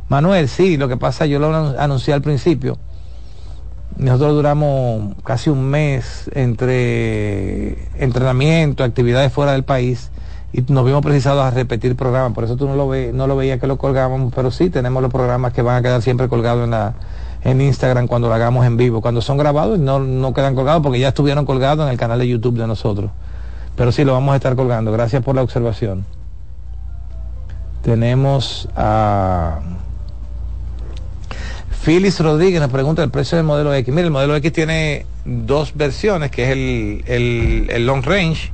Speaker 3: Manuel, sí, lo que pasa, yo lo anuncié al principio. Nosotros duramos casi un mes entre entrenamiento, actividades fuera del país y nos vimos precisados a repetir programas. Por eso tú no lo, ve, no lo veías que lo colgábamos, pero sí tenemos los programas que van a quedar siempre colgados en la en Instagram cuando lo hagamos en vivo. Cuando son grabados no, no quedan colgados porque ya estuvieron colgados en el canal de YouTube de nosotros. Pero sí lo vamos a estar colgando. Gracias por la observación. Tenemos a Phyllis Rodríguez nos pregunta el precio del modelo X. Mire, el modelo X tiene dos versiones, que es el, el, el long range,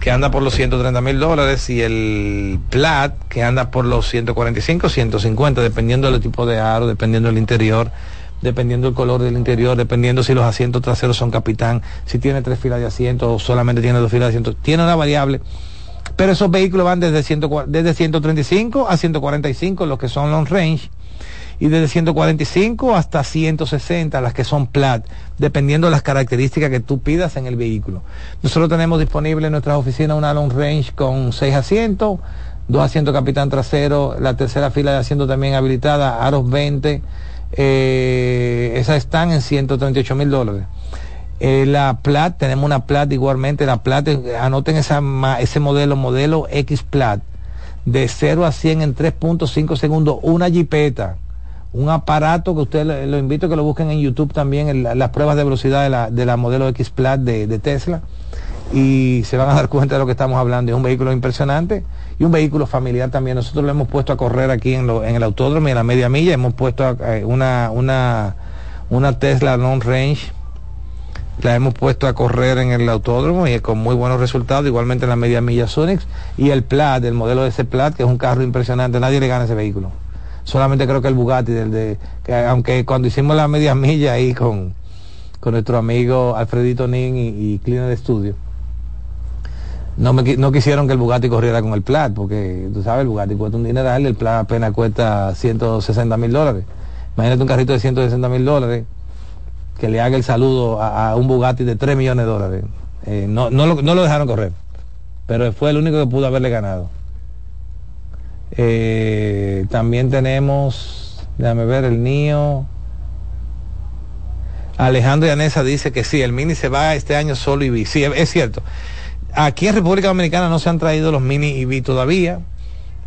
Speaker 3: que anda por los 130 mil dólares, y el Plat, que anda por los 145, 150, dependiendo del tipo de aro, dependiendo del interior, dependiendo del color del interior, dependiendo si los asientos traseros son capitán, si tiene tres filas de asientos o solamente tiene dos filas de asientos. Tiene una variable. Pero esos vehículos van desde, 100, desde 135 a 145, los que son long range y desde 145 hasta 160 las que son plat, dependiendo de las características que tú pidas en el vehículo. Nosotros tenemos disponible en nuestras oficinas una long range con 6 asientos, dos asientos capitán trasero, la tercera fila de asientos también habilitada, aros 20, eh, esas están en 138 mil dólares. Eh, la Plat, tenemos una Plat igualmente, la Plat, eh, anoten ese modelo, modelo X Plat, de 0 a 100 en 3.5 segundos, una jipeta un aparato que usted lo, invito a que lo busquen en YouTube también, las pruebas de velocidad de la, de la modelo X Plat de, Tesla y se van a dar cuenta de lo que estamos hablando. Es un vehículo impresionante y un vehículo familiar también. Nosotros lo hemos puesto a correr aquí en, lo, en el autódromo y en la media milla. Hemos puesto eh, una, una, una Tesla Long Range. La hemos puesto a correr en el autódromo y con muy buenos resultados, igualmente en la media milla Sonix y el Plat, el modelo de ese Plat, que es un carro impresionante, nadie le gana ese vehículo solamente creo que el Bugatti, del de, que aunque cuando hicimos la media milla ahí con, con nuestro amigo Alfredito Nin y, y Clina de Estudio, no, me, no quisieron que el Bugatti corriera con el Plat, porque tú sabes, el Bugatti cuesta un dineral, el Plat apenas cuesta 160 mil dólares. Imagínate un carrito de 160 mil dólares que le haga el saludo a, a, un Bugatti de 3 millones de dólares. Eh, no, no, lo, no lo dejaron correr, pero fue el único que pudo haberle ganado. Eh, también tenemos, déjame ver, el NIO. Alejandro Yanesa dice que sí, el Mini se va este año solo y Sí, es cierto. Aquí en República Dominicana no se han traído los Mini EV todavía,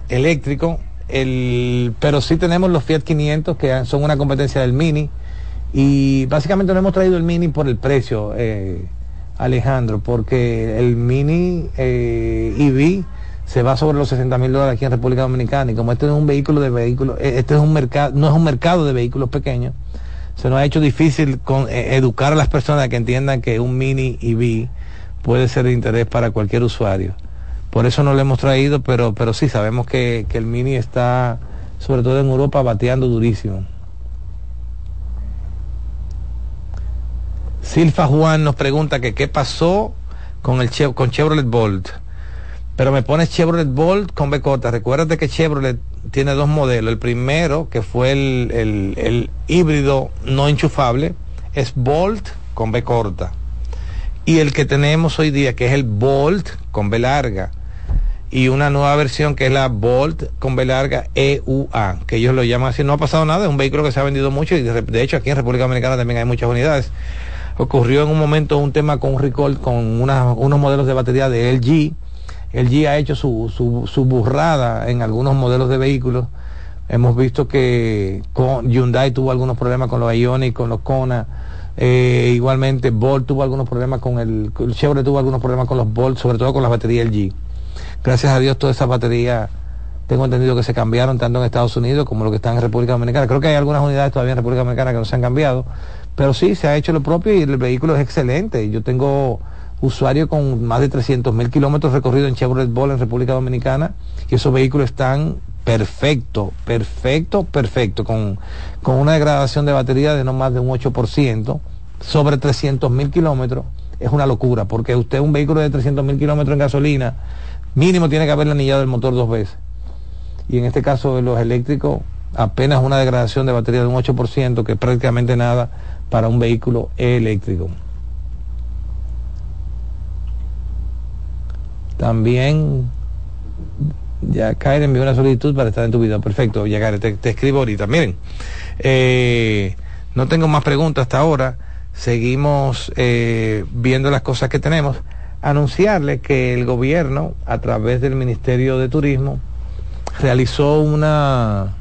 Speaker 3: eléctrico, el, pero sí tenemos los Fiat 500 que son una competencia del Mini y básicamente no hemos traído el Mini por el precio, eh, Alejandro, porque el Mini eh, EV se va sobre los 60 mil dólares aquí en República Dominicana y como este es un vehículo de vehículos, eh, este es un mercado, no es un mercado de vehículos pequeños, se nos ha hecho difícil con, eh, educar a las personas que entiendan que un Mini EV puede ser de interés para cualquier usuario. Por eso no lo hemos traído, pero, pero sí sabemos que, que el Mini está, sobre todo en Europa, bateando durísimo. Silfa Juan nos pregunta que qué pasó con el con Chevrolet Bolt. Pero me pones Chevrolet Bolt con B corta. Recuérdate que Chevrolet tiene dos modelos. El primero, que fue el, el, híbrido no enchufable, es Bolt con B corta. Y el que tenemos hoy día, que es el Bolt con B larga. Y una nueva versión que es la Bolt con B larga EUA, que ellos lo llaman así. No ha pasado nada, es un vehículo que se ha vendido mucho y de, de hecho aquí en República Dominicana también hay muchas unidades ocurrió en un momento un tema con un recall con unos modelos de batería de LG. LG ha hecho su, su, burrada en algunos modelos de vehículos. Hemos visto que Hyundai tuvo algunos problemas con los Ioniq, con los Kona. Eh, igualmente Bolt tuvo algunos problemas con el, el Chevrolet tuvo algunos problemas con los Bolt, sobre todo con las baterías LG. Gracias a Dios todas esas baterías tengo entendido que se cambiaron tanto en Estados Unidos como lo que están en República Dominicana. Creo que hay algunas unidades todavía en República Dominicana que no se han cambiado, pero sí, se ha hecho lo propio y el vehículo es excelente. Yo tengo usuario con más de 300 mil kilómetros recorridos en Chevrolet Ball en República Dominicana y esos vehículos están perfecto, perfecto, perfecto, con, con una degradación de batería de no más de un 8%, sobre 300 mil kilómetros. Es una locura, porque usted un vehículo de 300 mil kilómetros en gasolina, mínimo tiene que haberle anillado el motor dos veces. Y en este caso de los eléctricos, apenas una degradación de batería de un 8%, que es prácticamente nada para un vehículo eléctrico. También Yacaire envió una solicitud para estar en tu video. Perfecto, Yacaire, te, escribo ahorita. Miren, eh, no tengo más preguntas hasta ahora. Seguimos eh, viendo las cosas que tenemos. Anunciarle que el gobierno, a través del Ministerio de Turismo, realizó una,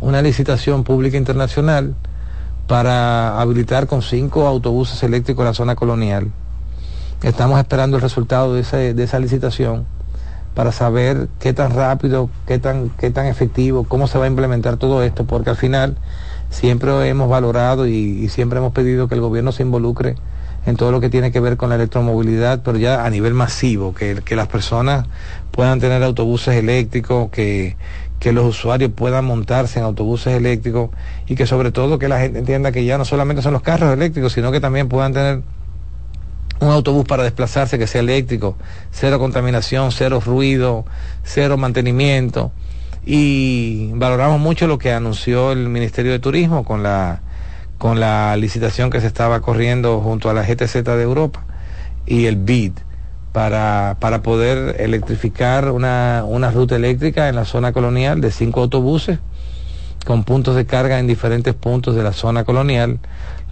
Speaker 3: una licitación pública internacional para habilitar con cinco autobuses eléctricos la zona colonial. Estamos esperando el resultado de esa, de esa licitación para saber qué tan rápido, qué tan, qué tan efectivo, cómo se va a implementar todo esto, porque al final siempre hemos valorado y, siempre hemos pedido que el gobierno se involucre en todo lo que tiene que ver con la electromovilidad, pero ya a nivel masivo, que, que las personas puedan tener autobuses eléctricos, que, que los usuarios puedan montarse en autobuses eléctricos y que sobre todo que la gente entienda que ya no solamente son los carros eléctricos, sino que también puedan tener un autobús para desplazarse que sea eléctrico, cero contaminación, cero ruido, cero mantenimiento. Y valoramos mucho lo que anunció el Ministerio de Turismo con la, con la licitación que se estaba corriendo junto a la GTZ de Europa y el BID para, para poder electrificar una, una ruta eléctrica en la zona colonial de cinco autobuses con puntos de carga en diferentes puntos de la zona colonial,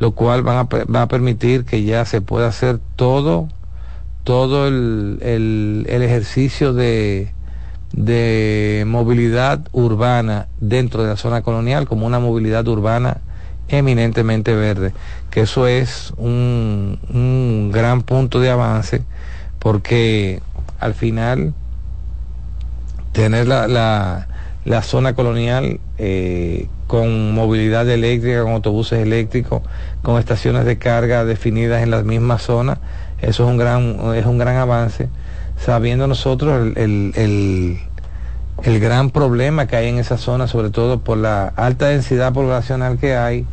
Speaker 3: lo cual a, va a permitir que ya se pueda hacer todo, todo el, el, el ejercicio de, de movilidad urbana dentro de la zona colonial como una movilidad urbana eminentemente verde, que eso es un, un gran punto de avance porque al final tener la, la, la zona colonial eh, con movilidad eléctrica, con autobuses eléctricos, con estaciones de carga definidas en la misma zona, eso es un gran, es un gran avance, sabiendo nosotros el, el, el gran problema que hay en esa zona, sobre todo por la alta densidad poblacional que hay,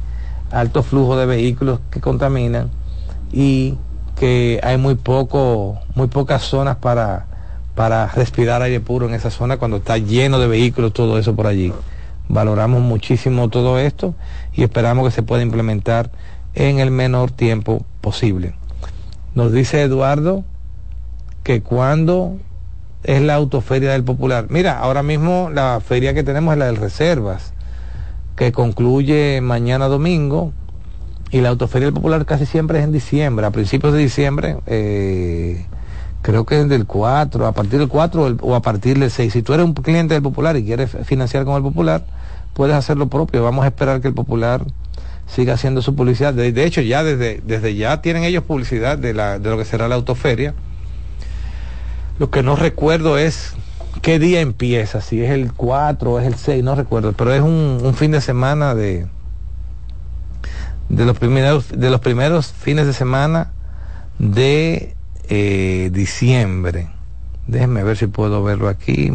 Speaker 3: alto flujo de vehículos que contaminan y que hay muy poco, muy pocas zonas para, para respirar aire puro en esa zona cuando está lleno de vehículos, todo eso por allí. Valoramos muchísimo todo esto y esperamos que se pueda implementar en el menor tiempo posible. Nos dice Eduardo que cuando es la autoferia del Popular. Mira, ahora mismo la feria que tenemos es la del Reservas, que concluye mañana domingo, y la autoferia del Popular casi siempre es en diciembre, a principios de diciembre, eh, creo que es del 4, a partir del 4 o a partir del 6. Si tú eres un cliente del Popular y quieres financiar con el Popular, puedes hacer lo propio. Vamos a esperar que el Popular siga haciendo su publicidad. De, hecho, ya desde, desde ya tienen ellos publicidad de, la, de lo que será la autoferia. Lo que no recuerdo es qué día empieza, si es el 4 o es el 6, no recuerdo, pero es un, fin de semana de, de, los primeros, de los primeros fines de semana de eh, diciembre. Déjenme ver si puedo verlo aquí.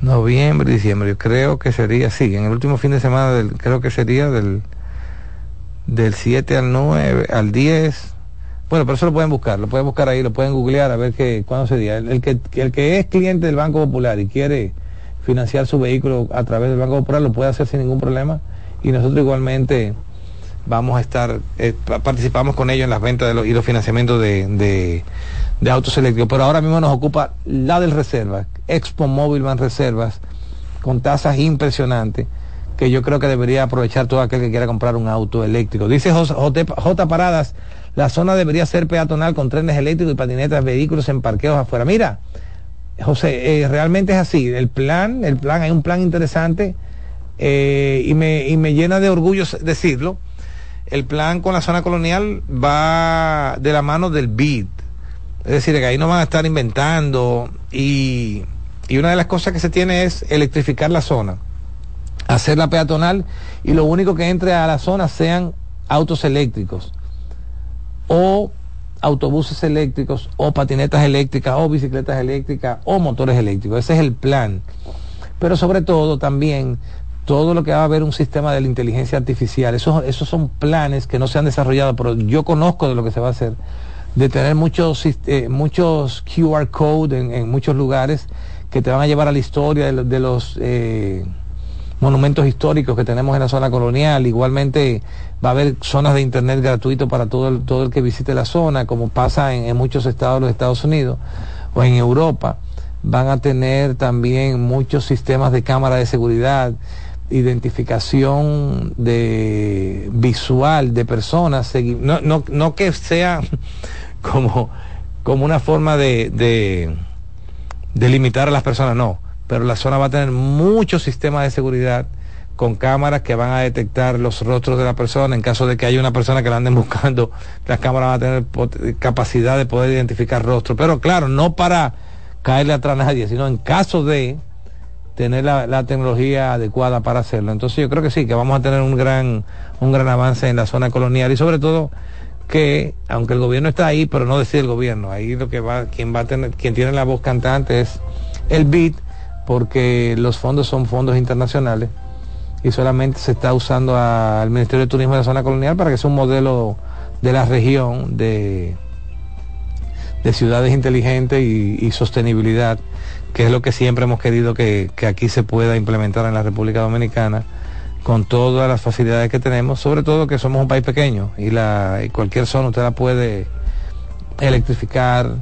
Speaker 3: Noviembre, diciembre. Yo creo que sería, sí, en el último fin de semana, del, creo que sería del, del 7 al 9, al 10. Bueno, pero eso lo pueden buscar, lo pueden buscar ahí, lo pueden googlear a ver que, cuándo sería. El, que, el que es cliente del Banco Popular y quiere financiar su vehículo a través del Banco Popular lo puede hacer sin ningún problema. Y nosotros igualmente vamos a estar, eh, participamos con ellos en las ventas y los financiamientos de, de, autos eléctricos, pero ahora mismo nos ocupa la del Reserva, Expo Móvil Van Reservas, con tasas impresionantes, que yo creo que debería aprovechar todo aquel que quiera comprar un auto eléctrico. Dice J. Paradas, la zona debería ser peatonal con trenes eléctricos y patinetas, vehículos en parqueos afuera. Mira, José, eh, realmente es así. El plan, el plan, hay un plan interesante eh, y, me, y me llena de orgullo decirlo el plan con la zona colonial va de la mano del BID. Es decir, que ahí no van a estar inventando y, y una de las cosas que se tiene es electrificar la zona, hacerla peatonal y lo único que entre a la zona sean autos eléctricos o autobuses eléctricos o patinetas eléctricas o bicicletas eléctricas o motores eléctricos. Ese es el plan. Pero sobre todo también todo lo que va a haber un sistema de la inteligencia artificial. Esos, esos son planes que no se han desarrollado, pero yo conozco de lo que se va a hacer, de tener muchos, eh, muchos QR code en, muchos lugares que te van a llevar a la historia de, los eh, monumentos históricos que tenemos en la zona colonial. Igualmente va a haber zonas de internet gratuito para todo el, todo el que visite la zona, como pasa en, en muchos estados de los Estados Unidos o en Europa. Van a tener también muchos sistemas de cámara de seguridad identificación de visual de personas, no, no, no que sea (laughs) como, como una forma de, de, limitar a las personas, no, pero la zona va a tener muchos sistemas de seguridad con cámaras que van a detectar los rostros de la persona. En caso de que haya una persona que la anden (laughs) buscando, las cámaras van a tener capacidad de poder identificar rostros. Pero claro, no para caerle atrás a nadie, sino en caso de tener la, tecnología adecuada para hacerlo. Entonces yo creo que sí, que vamos a tener un gran, un gran avance en la zona colonial y sobre todo que aunque el gobierno está ahí, pero no decide el gobierno, ahí lo que va, quien va a tener, quien tiene la voz cantante es el BID, porque los fondos son fondos internacionales y solamente se está usando al Ministerio de Turismo de la zona colonial para que sea un modelo de la región de, de ciudades inteligentes y sostenibilidad que es lo que siempre hemos querido que, aquí se pueda implementar en la República Dominicana con todas las facilidades que tenemos, sobre todo que somos un país pequeño y, la, cualquier zona usted la puede electrificar,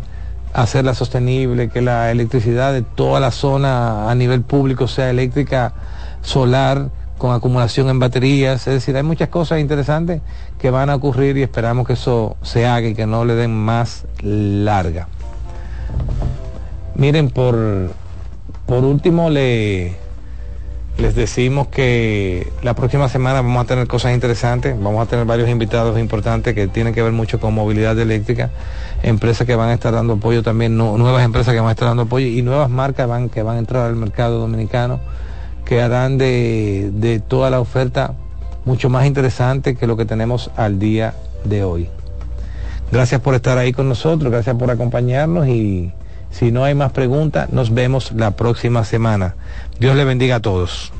Speaker 3: hacerla sostenible, que la electricidad de toda la zona a nivel público sea eléctrica solar con acumulación en baterías, es decir, hay muchas cosas interesantes que van a ocurrir y esperamos que eso se haga y que no le den más larga. Miren, por, por último le, les decimos que la próxima semana vamos a tener cosas interesantes, vamos a tener varios invitados importantes que tienen que ver mucho con movilidad eléctrica, empresas que van a estar dando apoyo también, nuevas empresas que van a estar dando apoyo y nuevas marcas van, que van a entrar al mercado dominicano, que harán de, de toda la oferta mucho más interesante que lo que tenemos al día de hoy. Gracias por estar ahí con nosotros, gracias por acompañarnos y si no hay más preguntas, nos vemos la próxima semana. Dios le bendiga a todos.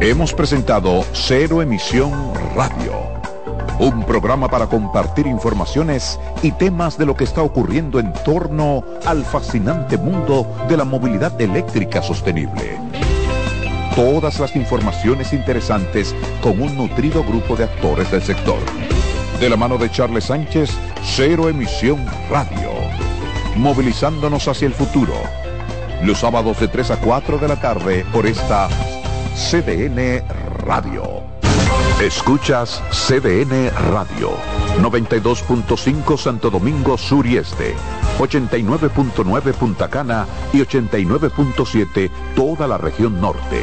Speaker 1: Hemos presentado Cero Emisión Radio, un programa para compartir informaciones y temas de lo que está ocurriendo en torno al fascinante mundo de la movilidad eléctrica sostenible. Todas las informaciones interesantes con un nutrido grupo de actores del sector. De la mano de Charles Sánchez, Cero Emisión Radio. Movilizándonos hacia el futuro. Los sábados de 3 a 4 de la tarde por esta CDN Radio. Escuchas CDN Radio. 92.5 Santo Domingo Sur y Este. 89.9 Punta Cana y 89.7 toda la región norte.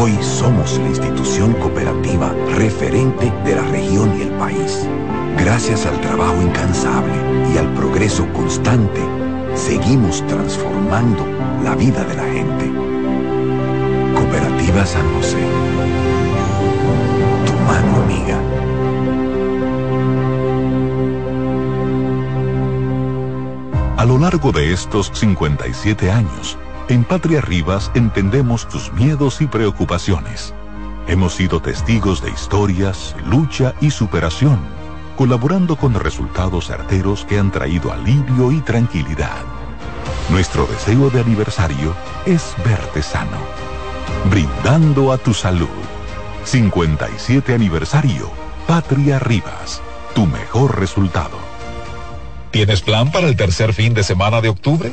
Speaker 6: Hoy somos la institución cooperativa referente de la región y el país. Gracias al trabajo incansable y al progreso constante, seguimos transformando la vida de la gente. Cooperativa San José. Tu mano amiga.
Speaker 1: A lo largo de estos 57 años, en Patria Rivas entendemos tus miedos y preocupaciones. Hemos sido testigos de historias, lucha y superación, colaborando con resultados certeros que han traído alivio y tranquilidad. Nuestro deseo de aniversario es verte sano, brindando a tu salud. 57 aniversario, Patria Rivas, tu mejor resultado.
Speaker 7: ¿Tienes plan para el tercer fin de semana de octubre?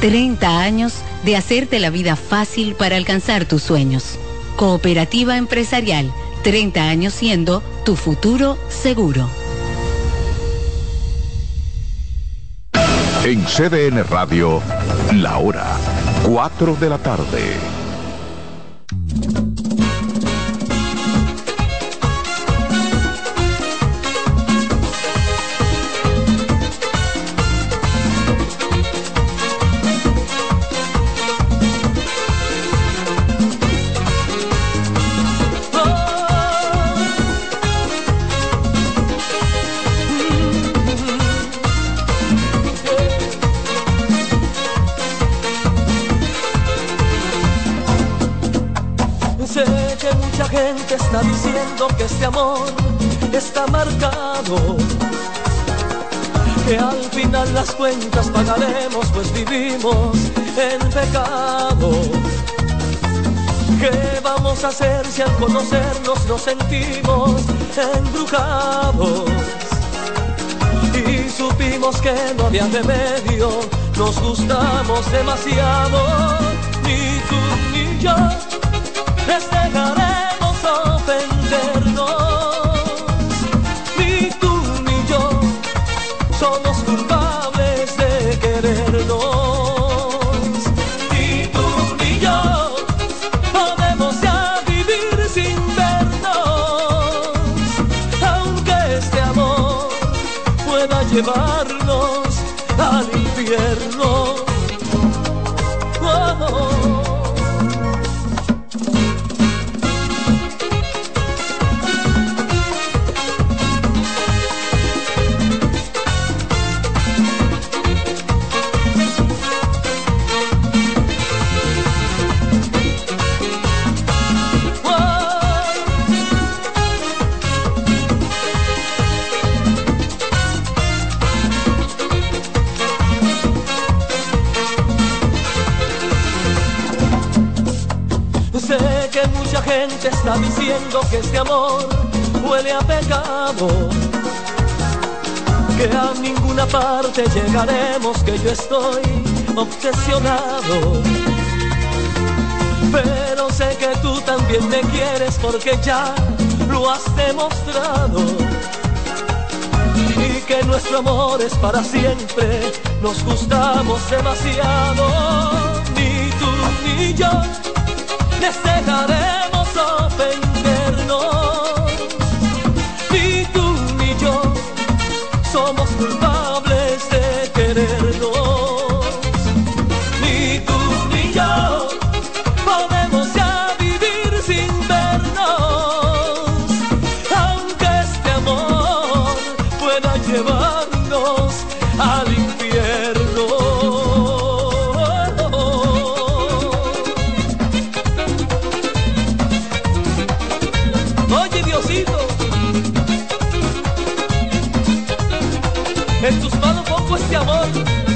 Speaker 8: 30 años de hacerte la vida fácil para alcanzar tus sueños. Cooperativa empresarial, 30 años siendo tu futuro seguro.
Speaker 1: En CDN Radio, la hora 4 de la tarde.
Speaker 9: las cuentas pagaremos, pues vivimos en pecado. ¿Qué vamos a hacer si al conocernos nos sentimos embrujados? Y supimos que no había remedio, nos gustamos demasiado, ni tú ni yo te llegaremos que yo estoy obsesionado. Pero sé que tú también me quieres porque ya lo has demostrado. Y que nuestro amor es para siempre, nos gustamos demasiado. Ni tú ni yo les dejaremos en tus manos pongo este amor.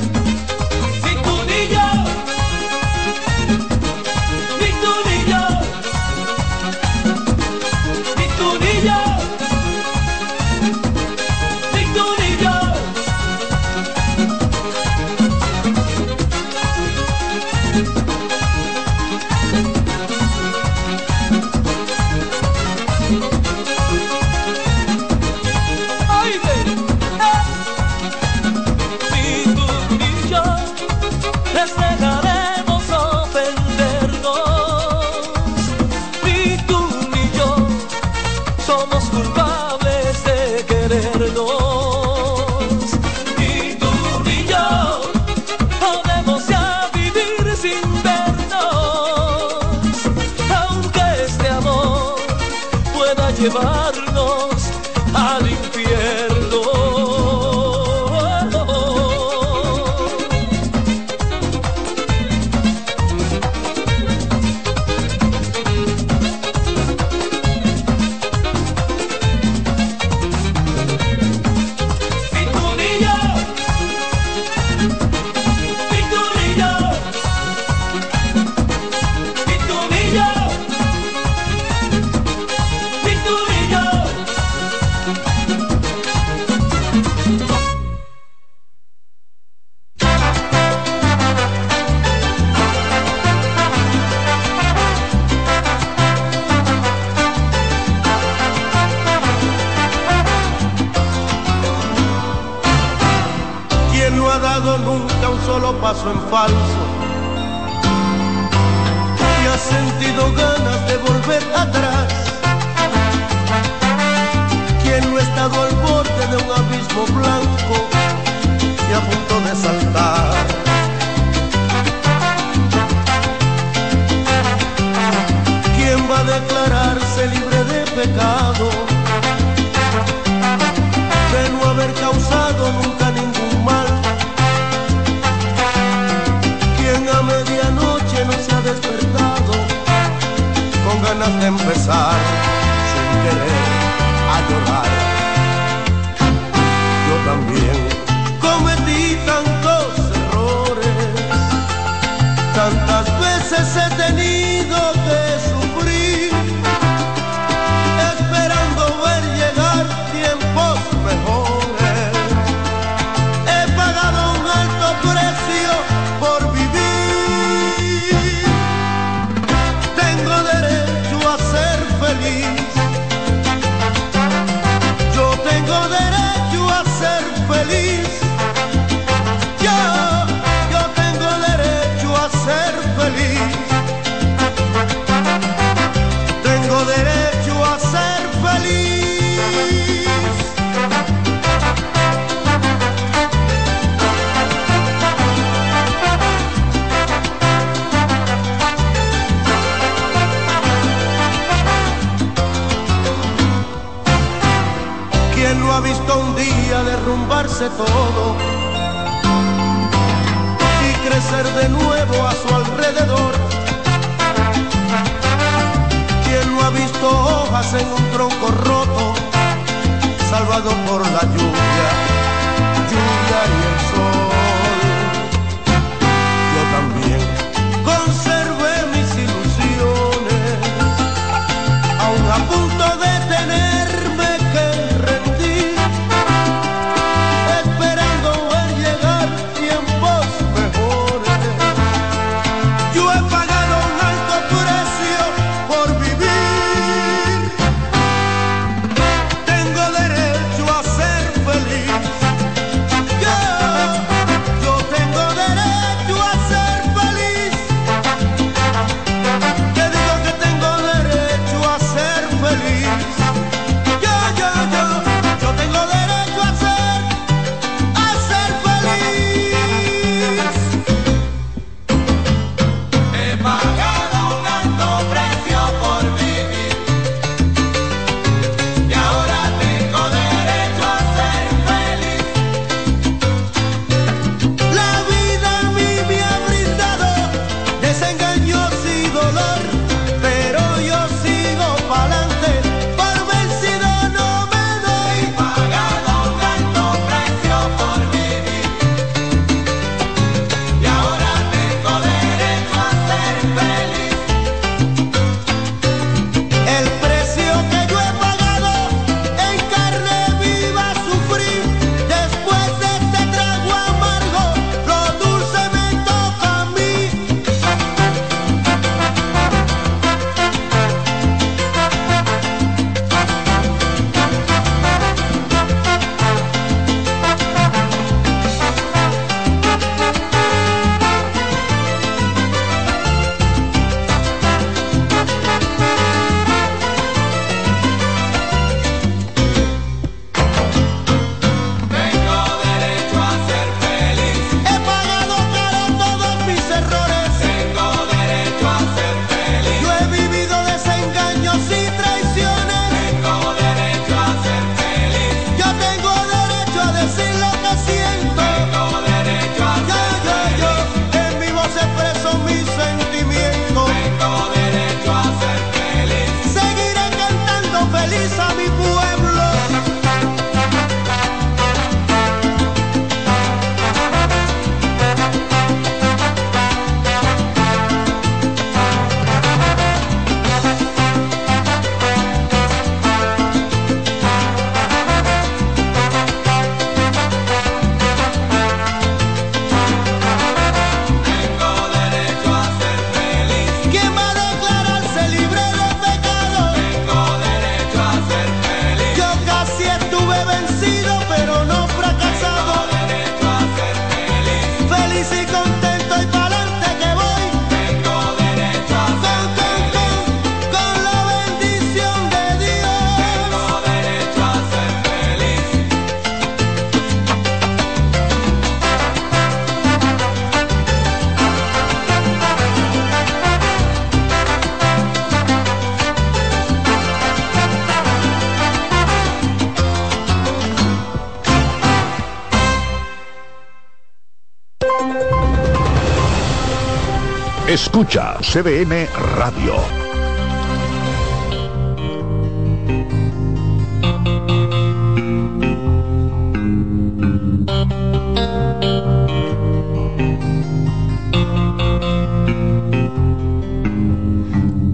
Speaker 9: Escucha CDN
Speaker 4: Radio.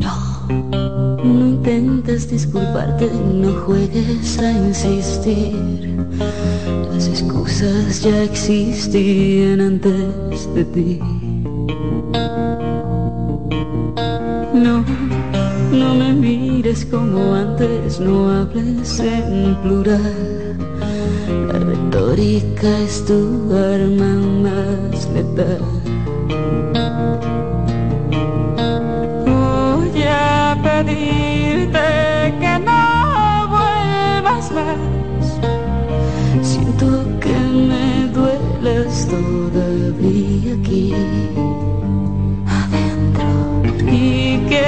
Speaker 4: No, no
Speaker 10: intentes disculparte, no juegues a insistir. Las excusas ya existían antes de ti. No, no me mires como antes, no hables en plural. La retórica es tu arma más letal. Voy a pedirte que no vuelvas más. Siento que me dueles todavía aquí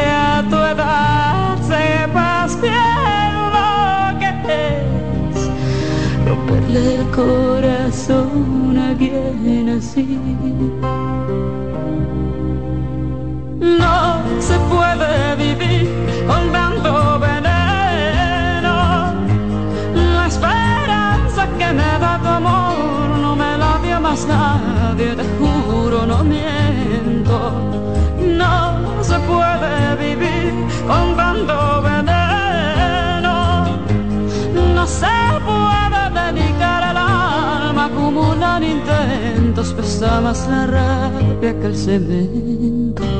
Speaker 10: a tu edad sepas bien lo que es romperle el corazón a alguien así. No se puede vivir con tanto veneno. La esperanza que me da tu amor no me la dio más nadie, te juro, no miento. Puede vivir con tanto veneno. No se puede dedicar el alma a acumular intentos, pesa más la rabia que el cemento.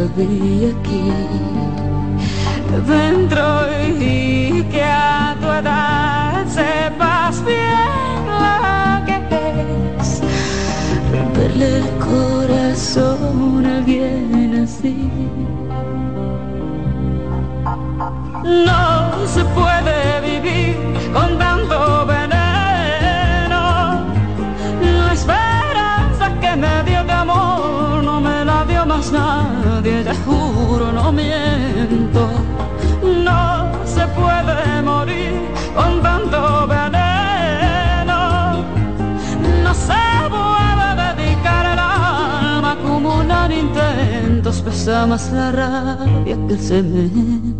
Speaker 10: Todavía aquí dentro y que a tu edad sepas bien lo que es romperle el corazón a alguien así. No se puede vivir con tanto No se puede morir con tanto veneno. No se puede dedicar el alma a acumular intentos, pesa más la rabia que el cemento.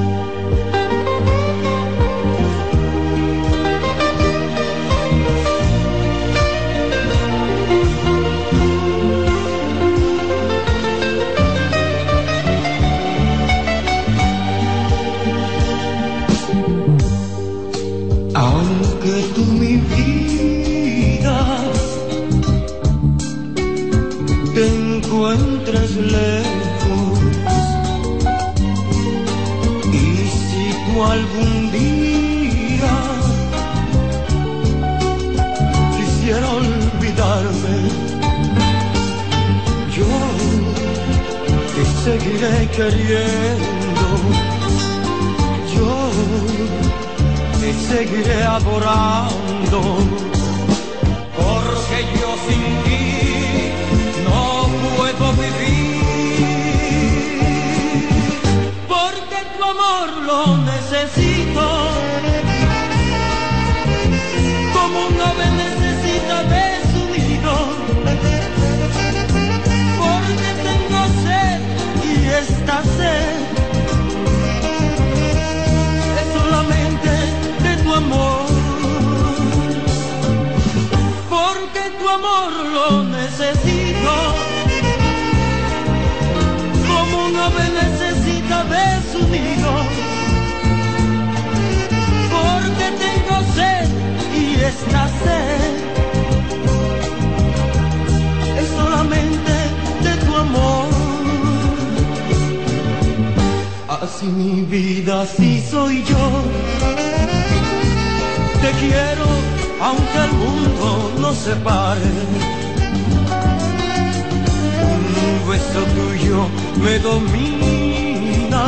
Speaker 4: queriendo. Yo te seguiré adorando, porque yo sin Es solamente de tu amor, porque tu amor lo necesito, como un ave necesita de su nido. Porque tengo sed y esta sed. Mi vida, así soy yo. Te quiero, aunque el mundo nos separe. Un beso tuyo me domina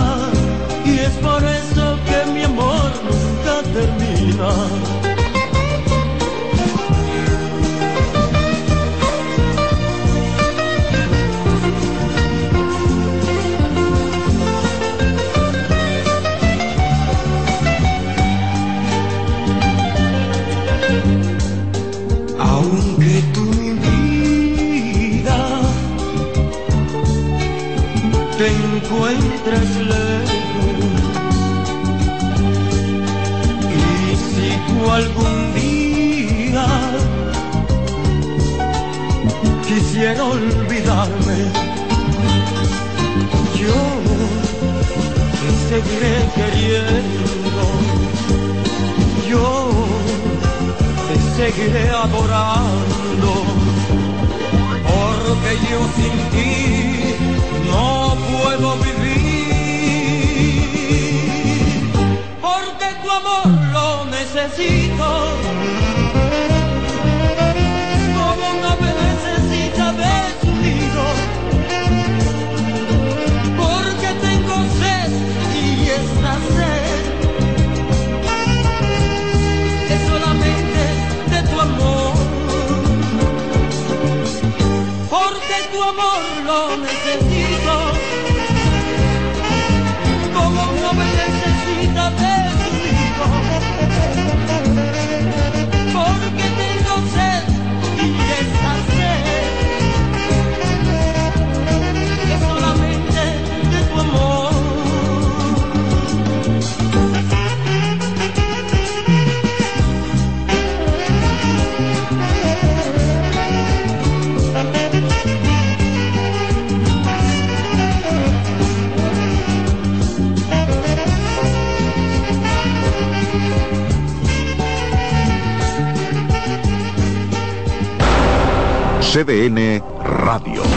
Speaker 4: y es por eso que mi amor nunca termina. seguiré queriendo. Yo te seguiré adorando, porque yo sin ti no puedo vivir. Porque tu amor lo necesito home
Speaker 11: CDN Radio.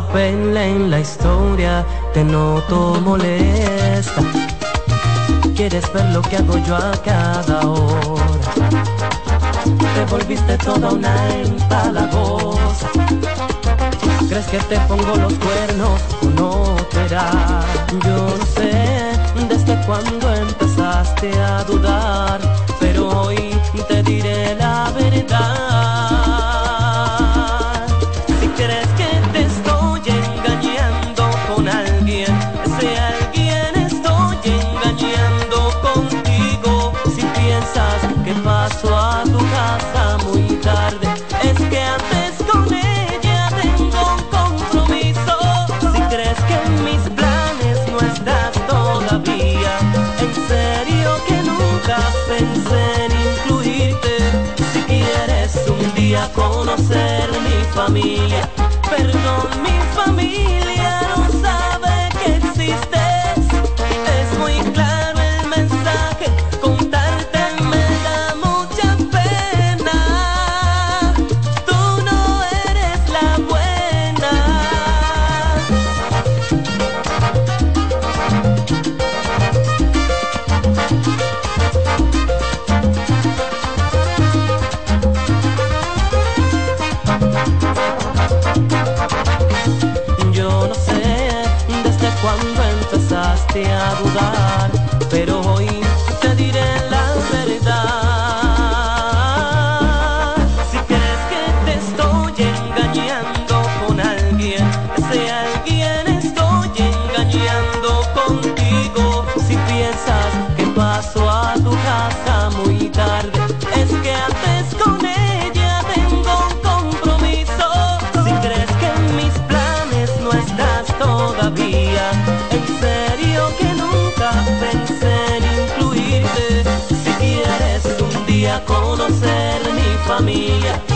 Speaker 12: papel en la historia, te noto molesta. Quieres ver lo que hago yo a cada hora. Te volviste toda una empalagosa. Crees que te pongo los yeah. conocer mi familia.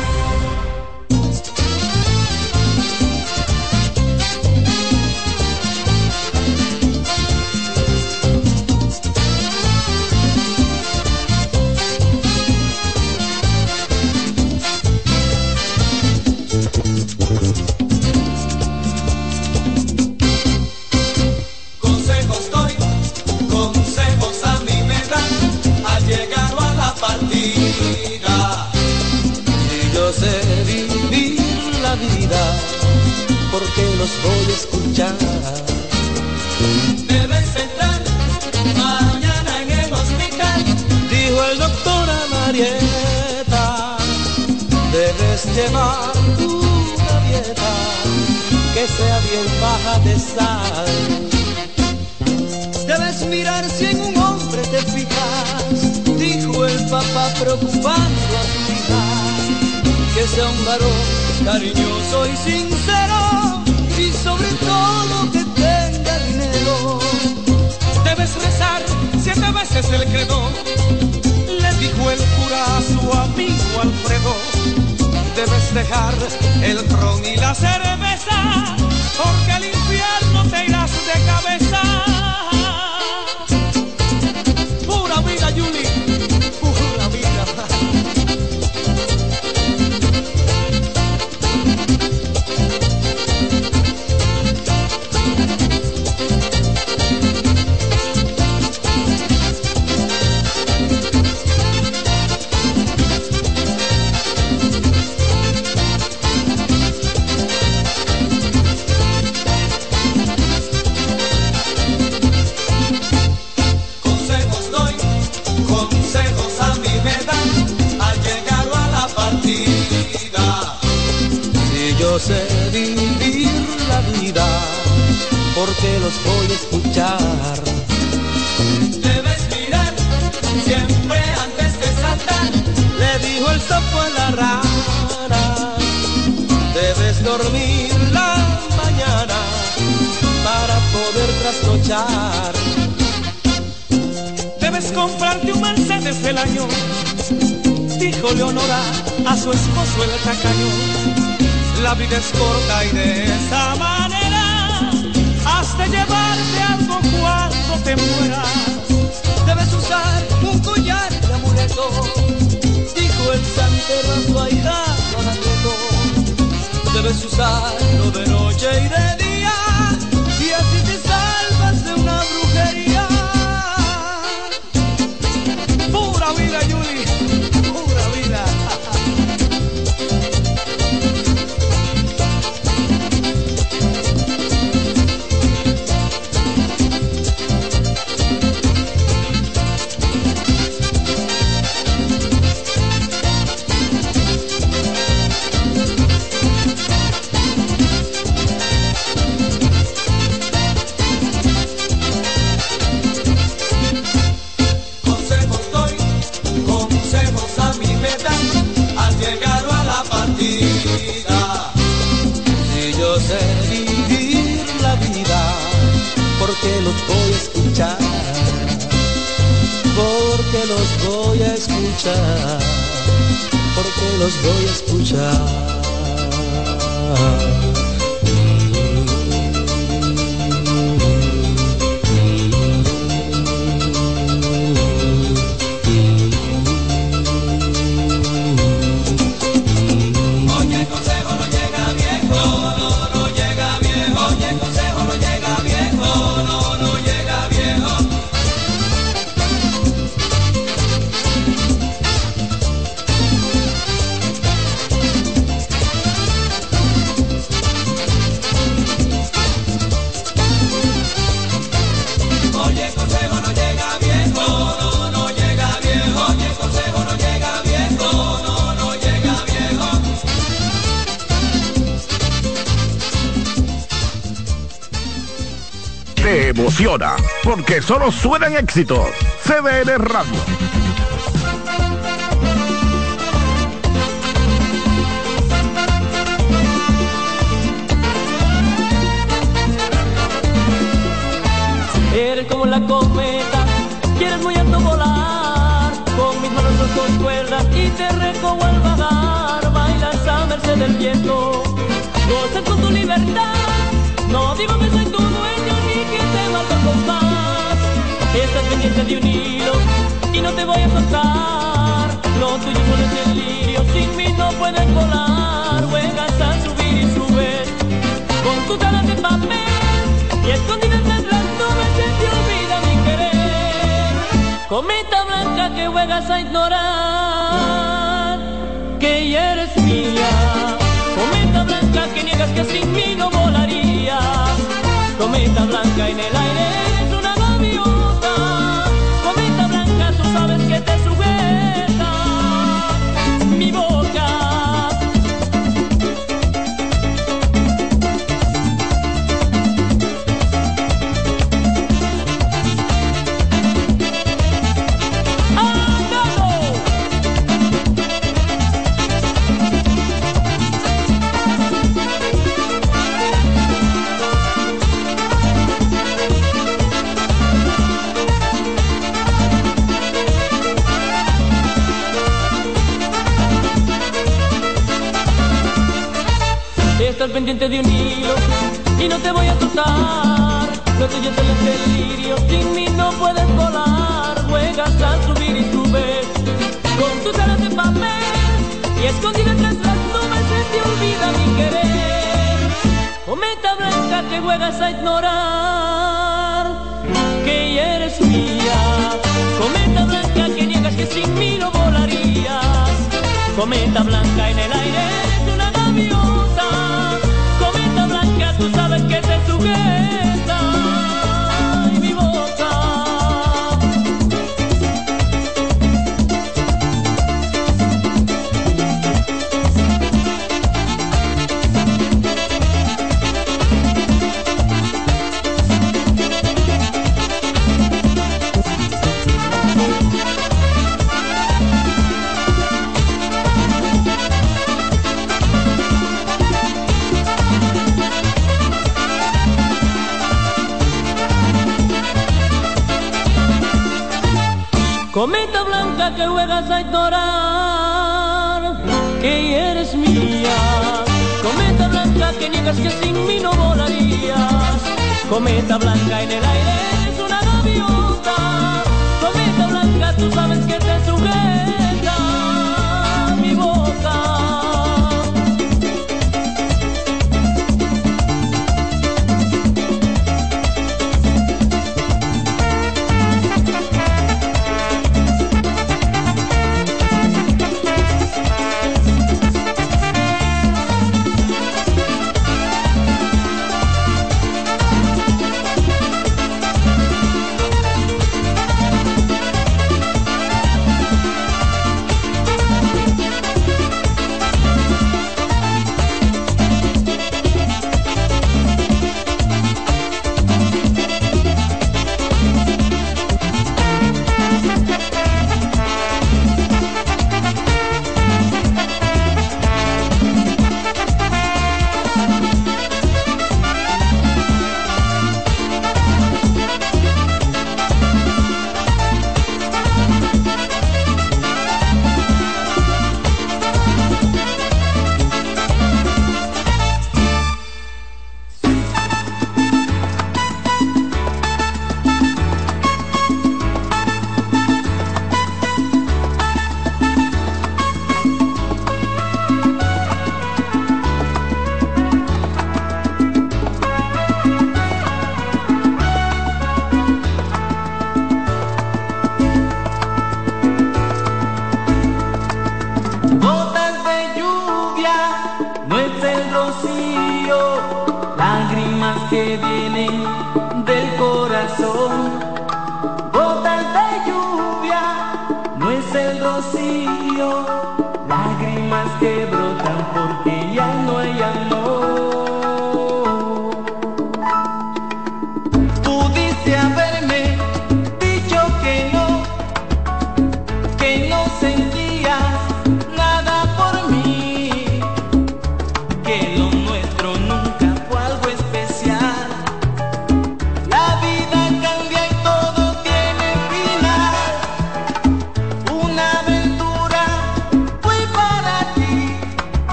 Speaker 13: cariño. solo suenan éxitos. CDN Radio.
Speaker 9: Eres como la cometa, quieres muy alto volar, con mis manos con cuerdas y te recojo al vagar, bailas a merced del viento, gozas con tu libertad, no digo que soy tu dueño ni que te valga compás. Estás pendiente de un hilo y no te voy a soltar. Lo tuyo solo es delirio, sin mí no puedes volar. Juegas a subir y subes con tus alas de papel y escondidas tras las nubes se te olvida mi querer. Cometa blanca que juegas a ignorar que ya eres mía. Cometa blanca que niegas que sin mí no volarías. Cometa blanca en el aire. Oh. Pendiente de un hilo y no te voy a soltar. Lo tuyo es el delirio, sin mí no puedes volar. Juegas a subir y subes con tus alas de papel y escondida tras las nubes se te olvida mi querer. Cometa blanca que juegas a ignorar que ya eres mía. Cometa blanca que niegas que sin mí no volarías. Cometa blanca en el aire eres una gaviota. Tú sabes que te sujeta que sin mí no volarías. Cometa blanca en el aire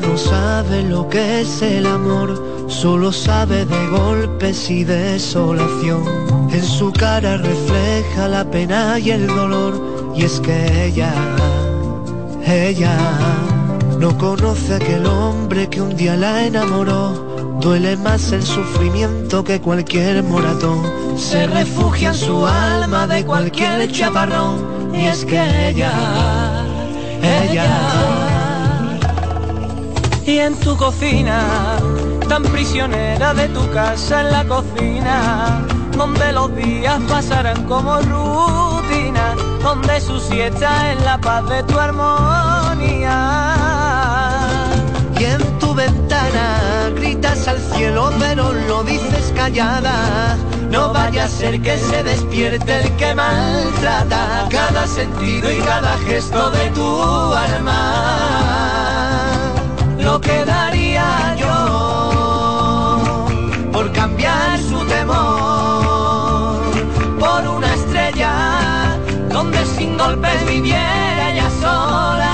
Speaker 14: No sabe lo que es el amor, solo sabe de golpes y desolación. En su cara refleja la pena y el dolor, y es que ella, ella no conoce aquel hombre que un día la enamoró. Duele más el sufrimiento que cualquier moratón. Se refugia en su alma de cualquier chaparrón. Y es que ella, ella.
Speaker 9: Y en tu cocina, tan prisionera de tu casa en la cocina, donde los días pasarán como rutina, donde su siesta es la paz de tu armonía.
Speaker 14: Y en tu ventana gritas al cielo, pero lo dices callada. No vaya a ser que se despierte el que maltrata cada sentido y cada gesto de tu alma.
Speaker 9: Lo que daría yo por cambiar su temor por una estrella donde sin golpes viviera ella sola.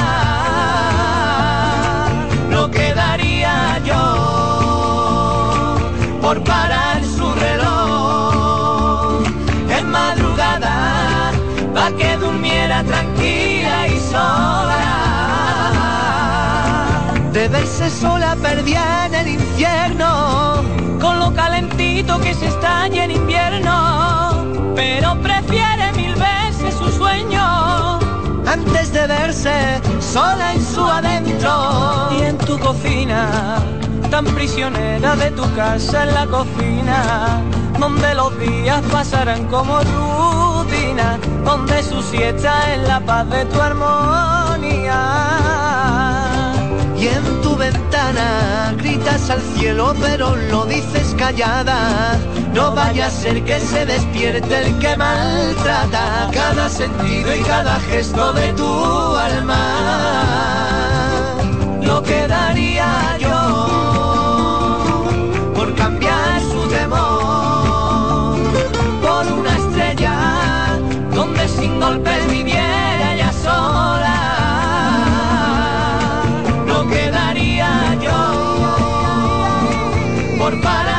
Speaker 9: Sola
Speaker 14: perdida en el infierno,
Speaker 9: con lo calentito que se está allí en invierno, pero prefiere mil veces su sueño
Speaker 14: antes de verse sola en su adentro.
Speaker 9: y en tu cocina, tan prisionera de tu casa en la cocina, donde los días pasarán como rutina, donde su siesta es la paz de tu armonía.
Speaker 14: En tu ventana gritas al cielo, pero lo dices callada. No vaya a ser que se despierte el que maltrata cada sentido y cada gesto de tu alma.
Speaker 9: Lo que por parar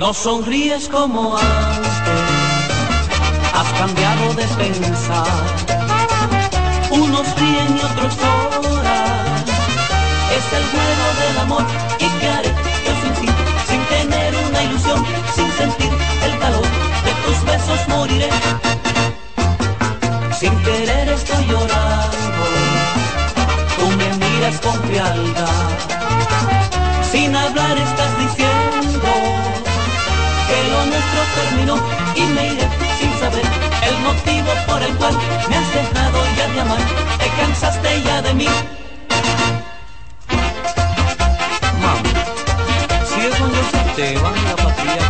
Speaker 15: No sonríes como antes, has cambiado de pensar. Unos ríen y otros lloran. Es el juego del amor y qué haré yo sin ti, sin tener una ilusión, sin sentir el calor de tus besos moriré. Sin querer estoy llorando, tú me miras con frialdad. Sin hablar estás diciendo nuestro terminó y me iré sin saber el motivo por el cual me has dejado ya de amar. Te cansaste ya de mí. Mami, si es donde se te van la patria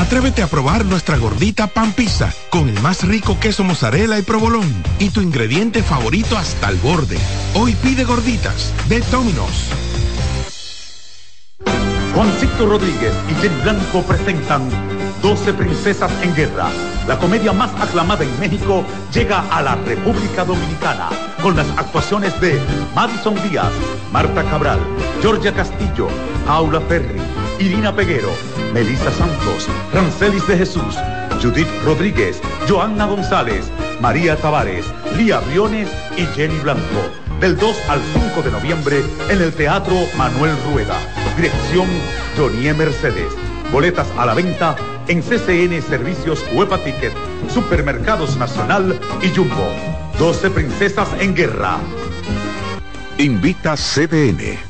Speaker 16: Atrévete a probar nuestra gordita pan pizza con el más rico queso mozzarella y provolón y tu ingrediente favorito hasta el borde. Hoy pide gorditas de Domino's.
Speaker 2: Juancito Rodríguez y Jenny Blanco presentan 12 Princesas en Guerra. La comedia más aclamada en México llega a la República Dominicana con las actuaciones de Madison Díaz, Marta Cabral, Georgia Castillo, Aula Ferri, Irina Peguero, Melissa Santos, Rancelis de Jesús, Judith Rodríguez, Joanna González, María Tavares, Lía Briones y Jenny Blanco. Del 2 al 5 de noviembre en el Teatro Manuel Rueda. Dirección Jonie Mercedes. Boletas a la venta en CCN Servicios Huepa Ticket, Supermercados Nacional y Jumbo. 12 Princesas en Guerra.
Speaker 17: Invita CDN.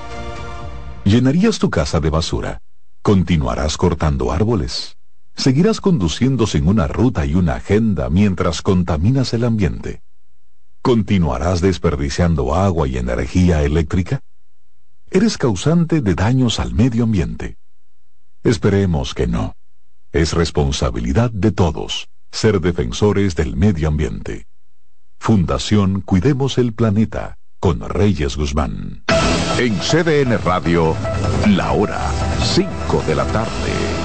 Speaker 1: ¿Llenarías tu casa de basura? ¿Continuarás cortando árboles? ¿Seguirás conduciendo sin una ruta y una agenda mientras contaminas el ambiente? ¿Continuarás desperdiciando agua y energía eléctrica? ¿Eres causante de daños al medio ambiente? Esperemos que no. Es responsabilidad de todos ser defensores del medio ambiente. Fundación Cuidemos el Planeta con Reyes Guzmán.
Speaker 17: En CDN Radio, la hora 5 de la tarde.